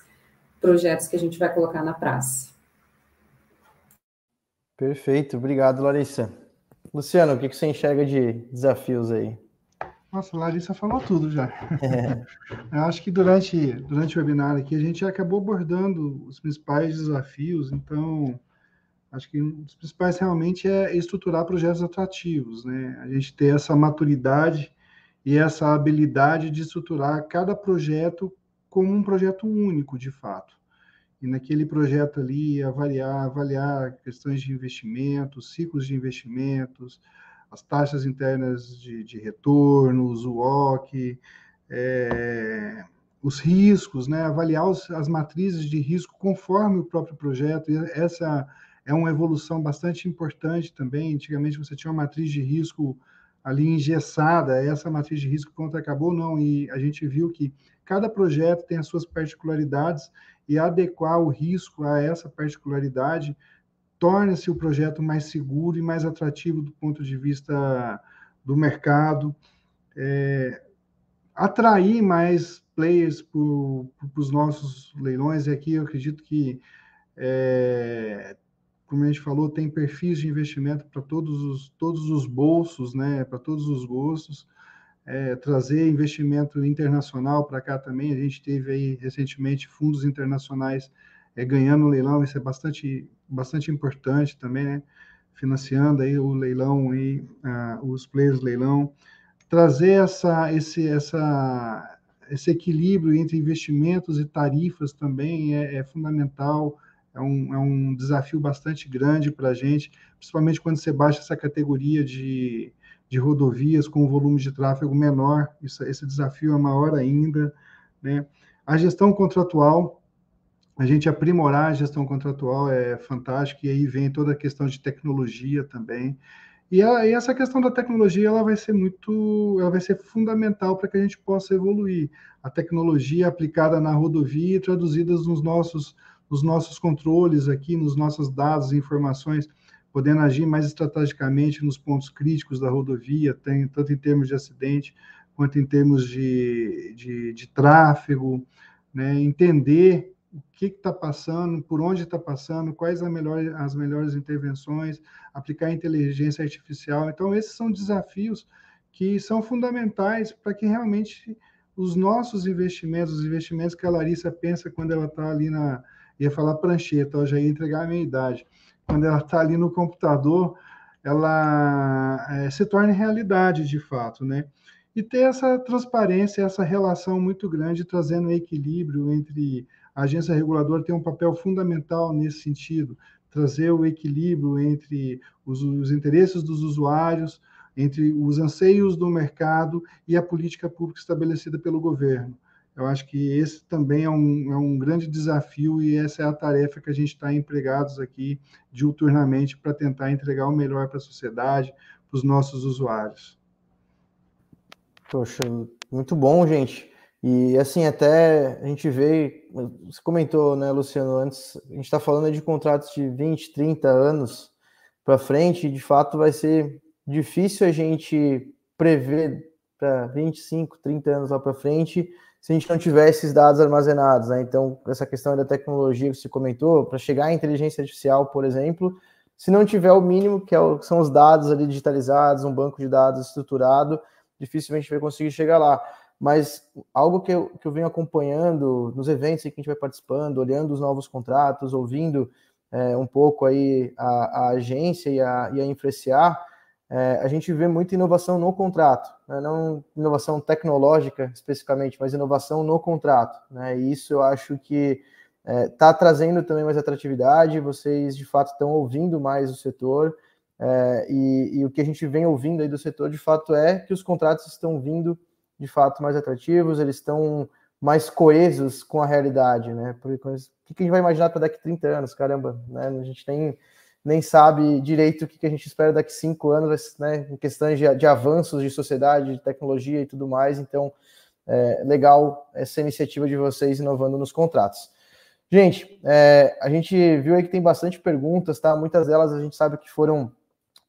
projetos que a gente vai colocar na praça. Perfeito, obrigado, Larissa. Luciano, o que você enxerga de desafios aí? Nossa, a Larissa falou tudo já. É. Eu acho que durante, durante o webinar aqui a gente acabou abordando os principais desafios, então acho que um dos principais realmente é estruturar projetos atrativos, né? A gente ter essa maturidade e essa habilidade de estruturar cada projeto como um projeto único, de fato e naquele projeto ali avaliar, avaliar questões de investimentos, ciclos de investimentos, as taxas internas de, de retorno, o WOC, é, os riscos, né, avaliar os, as matrizes de risco conforme o próprio projeto. E essa é uma evolução bastante importante também. Antigamente você tinha uma matriz de risco ali engessada, essa matriz de risco pronto acabou não, e a gente viu que cada projeto tem as suas particularidades e adequar o risco a essa particularidade torna-se o projeto mais seguro e mais atrativo do ponto de vista do mercado, é, atrair mais players para os nossos leilões, e aqui eu acredito que é, como a gente falou, tem perfis de investimento para todos os, todos os bolsos, né, para todos os gostos. É, trazer investimento internacional para cá também. A gente teve aí recentemente fundos internacionais é, ganhando o leilão, isso é bastante, bastante importante também, né? Financiando aí o leilão e ah, os players leilão. Trazer essa, esse, essa, esse equilíbrio entre investimentos e tarifas também é, é fundamental é um, é um desafio bastante grande para a gente, principalmente quando você baixa essa categoria de, de rodovias com um volume de tráfego menor, isso, esse desafio é maior ainda. Né? A gestão contratual, a gente aprimorar a gestão contratual é fantástico, e aí vem toda a questão de tecnologia também. E, a, e, essa questão da tecnologia ela vai ser muito, ela vai ser fundamental para que a gente possa evoluir. A tecnologia aplicada na rodovia e traduzida nos nossos nos nossos controles aqui, nos nossos dados e informações, podendo agir mais estrategicamente nos pontos críticos da rodovia, tanto em termos de acidente quanto em termos de, de, de tráfego, né? entender o que está passando, por onde está passando, quais melhor, as melhores intervenções, aplicar inteligência artificial. Então, esses são desafios que são fundamentais para que realmente os nossos investimentos, os investimentos que a Larissa pensa quando ela está ali na, ia falar prancheta, eu já ia entregar a minha idade. Quando ela está ali no computador, ela é, se torna realidade de fato, né? E ter essa transparência, essa relação muito grande, trazendo equilíbrio entre a agência reguladora tem um papel fundamental nesse sentido, trazer o equilíbrio entre os, os interesses dos usuários, entre os anseios do mercado e a política pública estabelecida pelo governo. Eu acho que esse também é um, é um grande desafio e essa é a tarefa que a gente está empregados aqui diuturnamente para tentar entregar o melhor para a sociedade, para os nossos usuários. Poxa, muito bom, gente. E assim, até a gente vê, você comentou, né, Luciano, antes, a gente está falando de contratos de 20, 30 anos para frente, e de fato vai ser difícil a gente prever para 25, 30 anos lá para frente se a gente não tiver esses dados armazenados, né? Então, essa questão da tecnologia que você comentou, para chegar à inteligência artificial, por exemplo, se não tiver o mínimo, que, é que são os dados ali digitalizados, um banco de dados estruturado, dificilmente vai conseguir chegar lá. Mas algo que eu, que eu venho acompanhando nos eventos que a gente vai participando, olhando os novos contratos, ouvindo é, um pouco aí a, a agência e a, e a é, a gente vê muita inovação no contrato, né? não inovação tecnológica especificamente, mas inovação no contrato. Né? E isso eu acho que está é, tá trazendo também mais atratividade, vocês de fato estão ouvindo mais o setor, é, e, e, o que a gente vem ouvindo aí do setor de fato é que os contratos estão vindo de fato mais atrativos, eles estão mais coesos com a realidade, né? Porque, o que a gente vai imaginar para daqui a 30 anos? Caramba, né? A gente tem nem sabe direito o que a gente espera daqui cinco anos, né, em questões de, de avanços de sociedade, de tecnologia e tudo mais. Então, é legal essa iniciativa de vocês inovando nos contratos. Gente, é, a gente viu aí que tem bastante perguntas, tá? Muitas delas a gente sabe que foram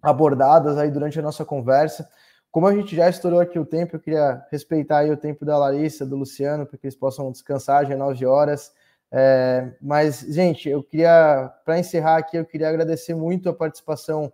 abordadas aí durante a nossa conversa. Como a gente já estourou aqui o tempo, eu queria respeitar aí o tempo da Larissa, do Luciano, para que eles possam descansar já é nove horas. É, mas, gente, eu queria, para encerrar aqui, eu queria agradecer muito a participação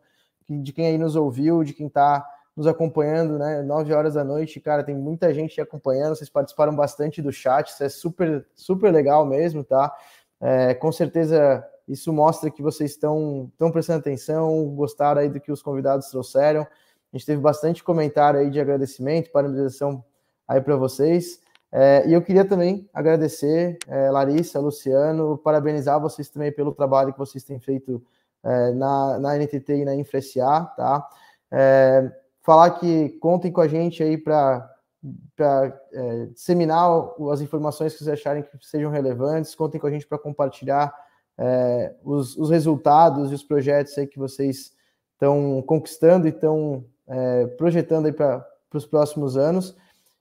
de quem aí nos ouviu, de quem está nos acompanhando, né? Nove horas da noite, cara, tem muita gente acompanhando, vocês participaram bastante do chat, isso é super, super legal mesmo, tá? É, com certeza isso mostra que vocês estão, estão prestando atenção, gostaram aí do que os convidados trouxeram. A gente teve bastante comentário aí de agradecimento, parabenização aí para vocês. É, e eu queria também agradecer, é, Larissa, Luciano, parabenizar vocês também pelo trabalho que vocês têm feito é, na, na NTT e na InfraSA, tá? É, falar que contem com a gente aí para é, disseminar as informações que vocês acharem que sejam relevantes. Contem com a gente para compartilhar é, os, os, resultados e os projetos aí que vocês estão conquistando e estão projetando aí para os próximos anos.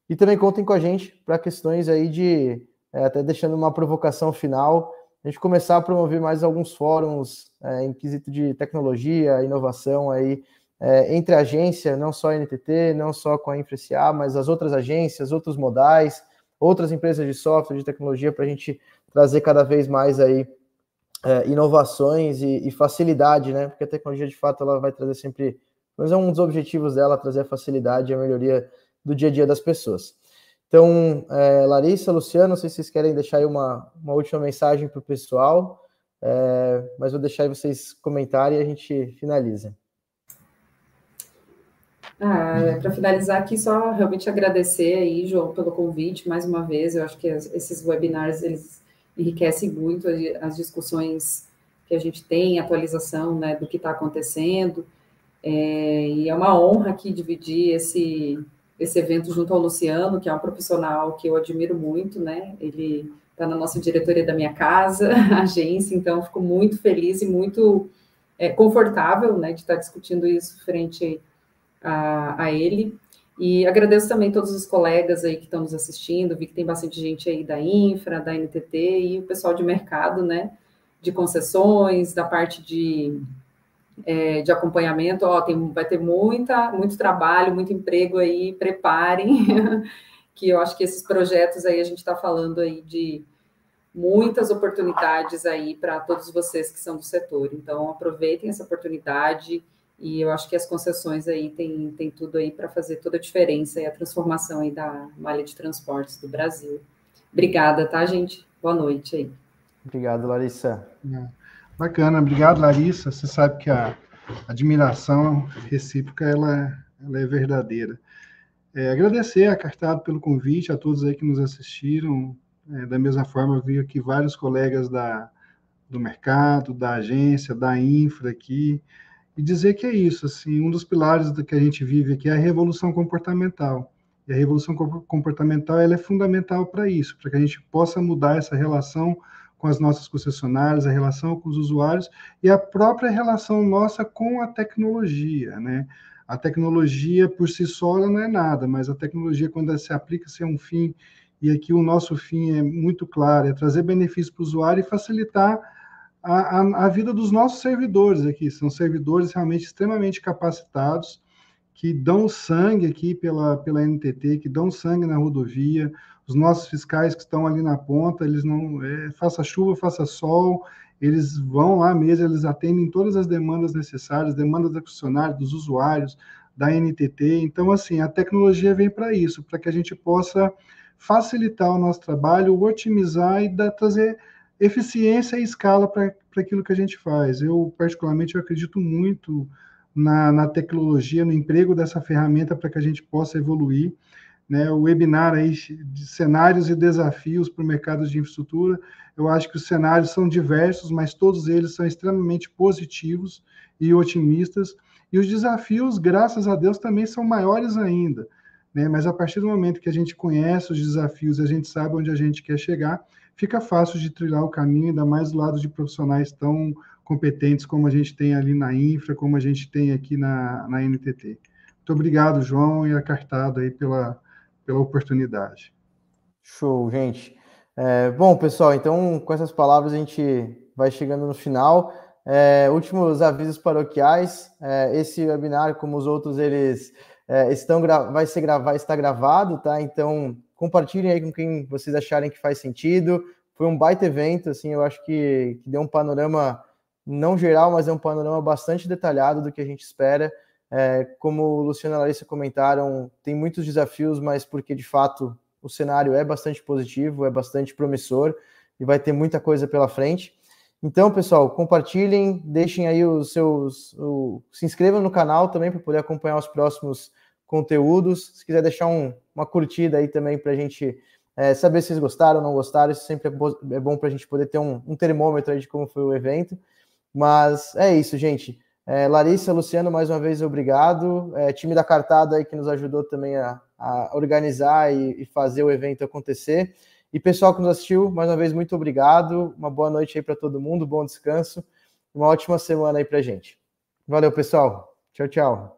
E também contem com a gente para questões aí de, é, até deixando uma provocação final, a gente começar a promover mais alguns fóruns é, em quesito de tecnologia, inovação aí, é, entre a agência, não só a NTT, não só com a InfraCA, mas as outras agências, outros modais, outras empresas de software, de tecnologia, para a gente trazer cada vez mais aí é, inovações e, e, facilidade, né? Porque a tecnologia, de fato, ela vai trazer sempre, mas é um dos objetivos dela, trazer a facilidade e a melhoria do dia a dia das pessoas. Então, é, Larissa, Luciano, não sei se vocês querem deixar aí uma, uma última mensagem para o pessoal, é, mas vou deixar aí vocês comentarem e a gente finaliza. Ah, é, para finalizar aqui, só realmente agradecer aí, João, pelo convite mais uma vez. Eu acho que esses webinars eles enriquecem muito as discussões que a gente tem, atualização né, do que está acontecendo. É, e é uma honra aqui dividir esse, esse evento junto ao Luciano, que é um profissional que eu admiro muito, né? Ele está na nossa diretoria da minha casa, agência, então fico muito feliz e muito é, confortável né, de estar discutindo isso frente a, a ele. E agradeço também todos os colegas aí que estão nos assistindo, vi que tem bastante gente aí da Infra, da NTT e o pessoal de mercado, né, de concessões, da parte de, é, de acompanhamento, ó, tem, vai ter muita, muito trabalho, muito emprego aí, preparem, que eu acho que esses projetos aí, a gente está falando aí de muitas oportunidades aí para todos vocês que são do setor, então aproveitem essa oportunidade, e eu acho que as concessões aí tem, tem tudo aí para fazer toda a diferença e a transformação aí da malha de transportes do Brasil. Obrigada, tá, gente? Boa noite aí. Obrigado, Larissa. É. Bacana, obrigado, Larissa. Você sabe que a admiração recíproca ela, ela é verdadeira. É, agradecer a Cartado pelo convite, a todos aí que nos assistiram. É, da mesma forma, vi aqui vários colegas da, do mercado, da agência, da infra aqui e dizer que é isso, assim, um dos pilares do que a gente vive aqui é a revolução comportamental. E a revolução comportamental ela é fundamental para isso, para que a gente possa mudar essa relação com as nossas concessionárias, a relação com os usuários e a própria relação nossa com a tecnologia, né? A tecnologia por si só não é nada, mas a tecnologia quando ela se aplica se é um fim e aqui o nosso fim é muito claro, é trazer benefício para o usuário e facilitar a, a, a, vida dos nossos servidores aqui. São servidores realmente extremamente capacitados, que dão sangue aqui pela, pela NTT, que dão sangue na rodovia. Os nossos fiscais que estão ali na ponta, eles não. É, faça chuva, faça sol, eles vão lá mesmo, eles atendem todas as demandas necessárias, demandas da funcionário, dos usuários, da NTT. Então, assim, a tecnologia vem para isso, para que a gente possa facilitar o nosso trabalho, otimizar e dar, trazer eficiência e escala para aquilo que a gente faz. Eu, particularmente, eu acredito muito na, na tecnologia, no emprego dessa ferramenta para que a gente possa evoluir. Né, o webinar aí de cenários e desafios para o mercado de infraestrutura. Eu acho que os cenários são diversos, mas todos eles são extremamente positivos e otimistas. E os desafios, graças a Deus, também são maiores ainda. Né? Mas a partir do momento que a gente conhece os desafios, a gente sabe onde a gente quer chegar, fica fácil de trilhar o caminho, ainda mais do lado de profissionais tão competentes como a gente tem ali na Infra, como a gente tem aqui na, na NTT. Muito obrigado, João, e a Cartado aí pela, pela oportunidade. Show, gente. É, bom, pessoal, então com essas palavras a gente vai chegando no final. É, últimos avisos paroquiais. É, esse webinar, como os outros, eles é, estão vai ser gravar, está gravado, tá? Então compartilhem aí com quem vocês acharem que faz sentido. Foi um baita evento, assim, eu acho que, que deu um panorama não geral, mas é um panorama bastante detalhado do que a gente espera. É, como o Luciano e a Larissa comentaram, tem muitos desafios, mas porque de fato o cenário é bastante positivo, é bastante promissor e vai ter muita coisa pela frente. Então, pessoal, compartilhem, deixem aí os seus. O, se inscrevam no canal também para poder acompanhar os próximos conteúdos. Se quiser deixar um, uma curtida aí também para a gente é, saber se vocês gostaram ou não gostaram, isso sempre é, bo é bom para a gente poder ter um, um termômetro aí de como foi o evento. Mas é isso, gente. É, Larissa, Luciano, mais uma vez, obrigado. É, time da Cartada aí que nos ajudou também a, a organizar e, e fazer o evento acontecer. E pessoal que nos assistiu, mais uma vez, muito obrigado. Uma boa noite aí para todo mundo, bom descanso. Uma ótima semana aí para gente. Valeu, pessoal. Tchau, tchau.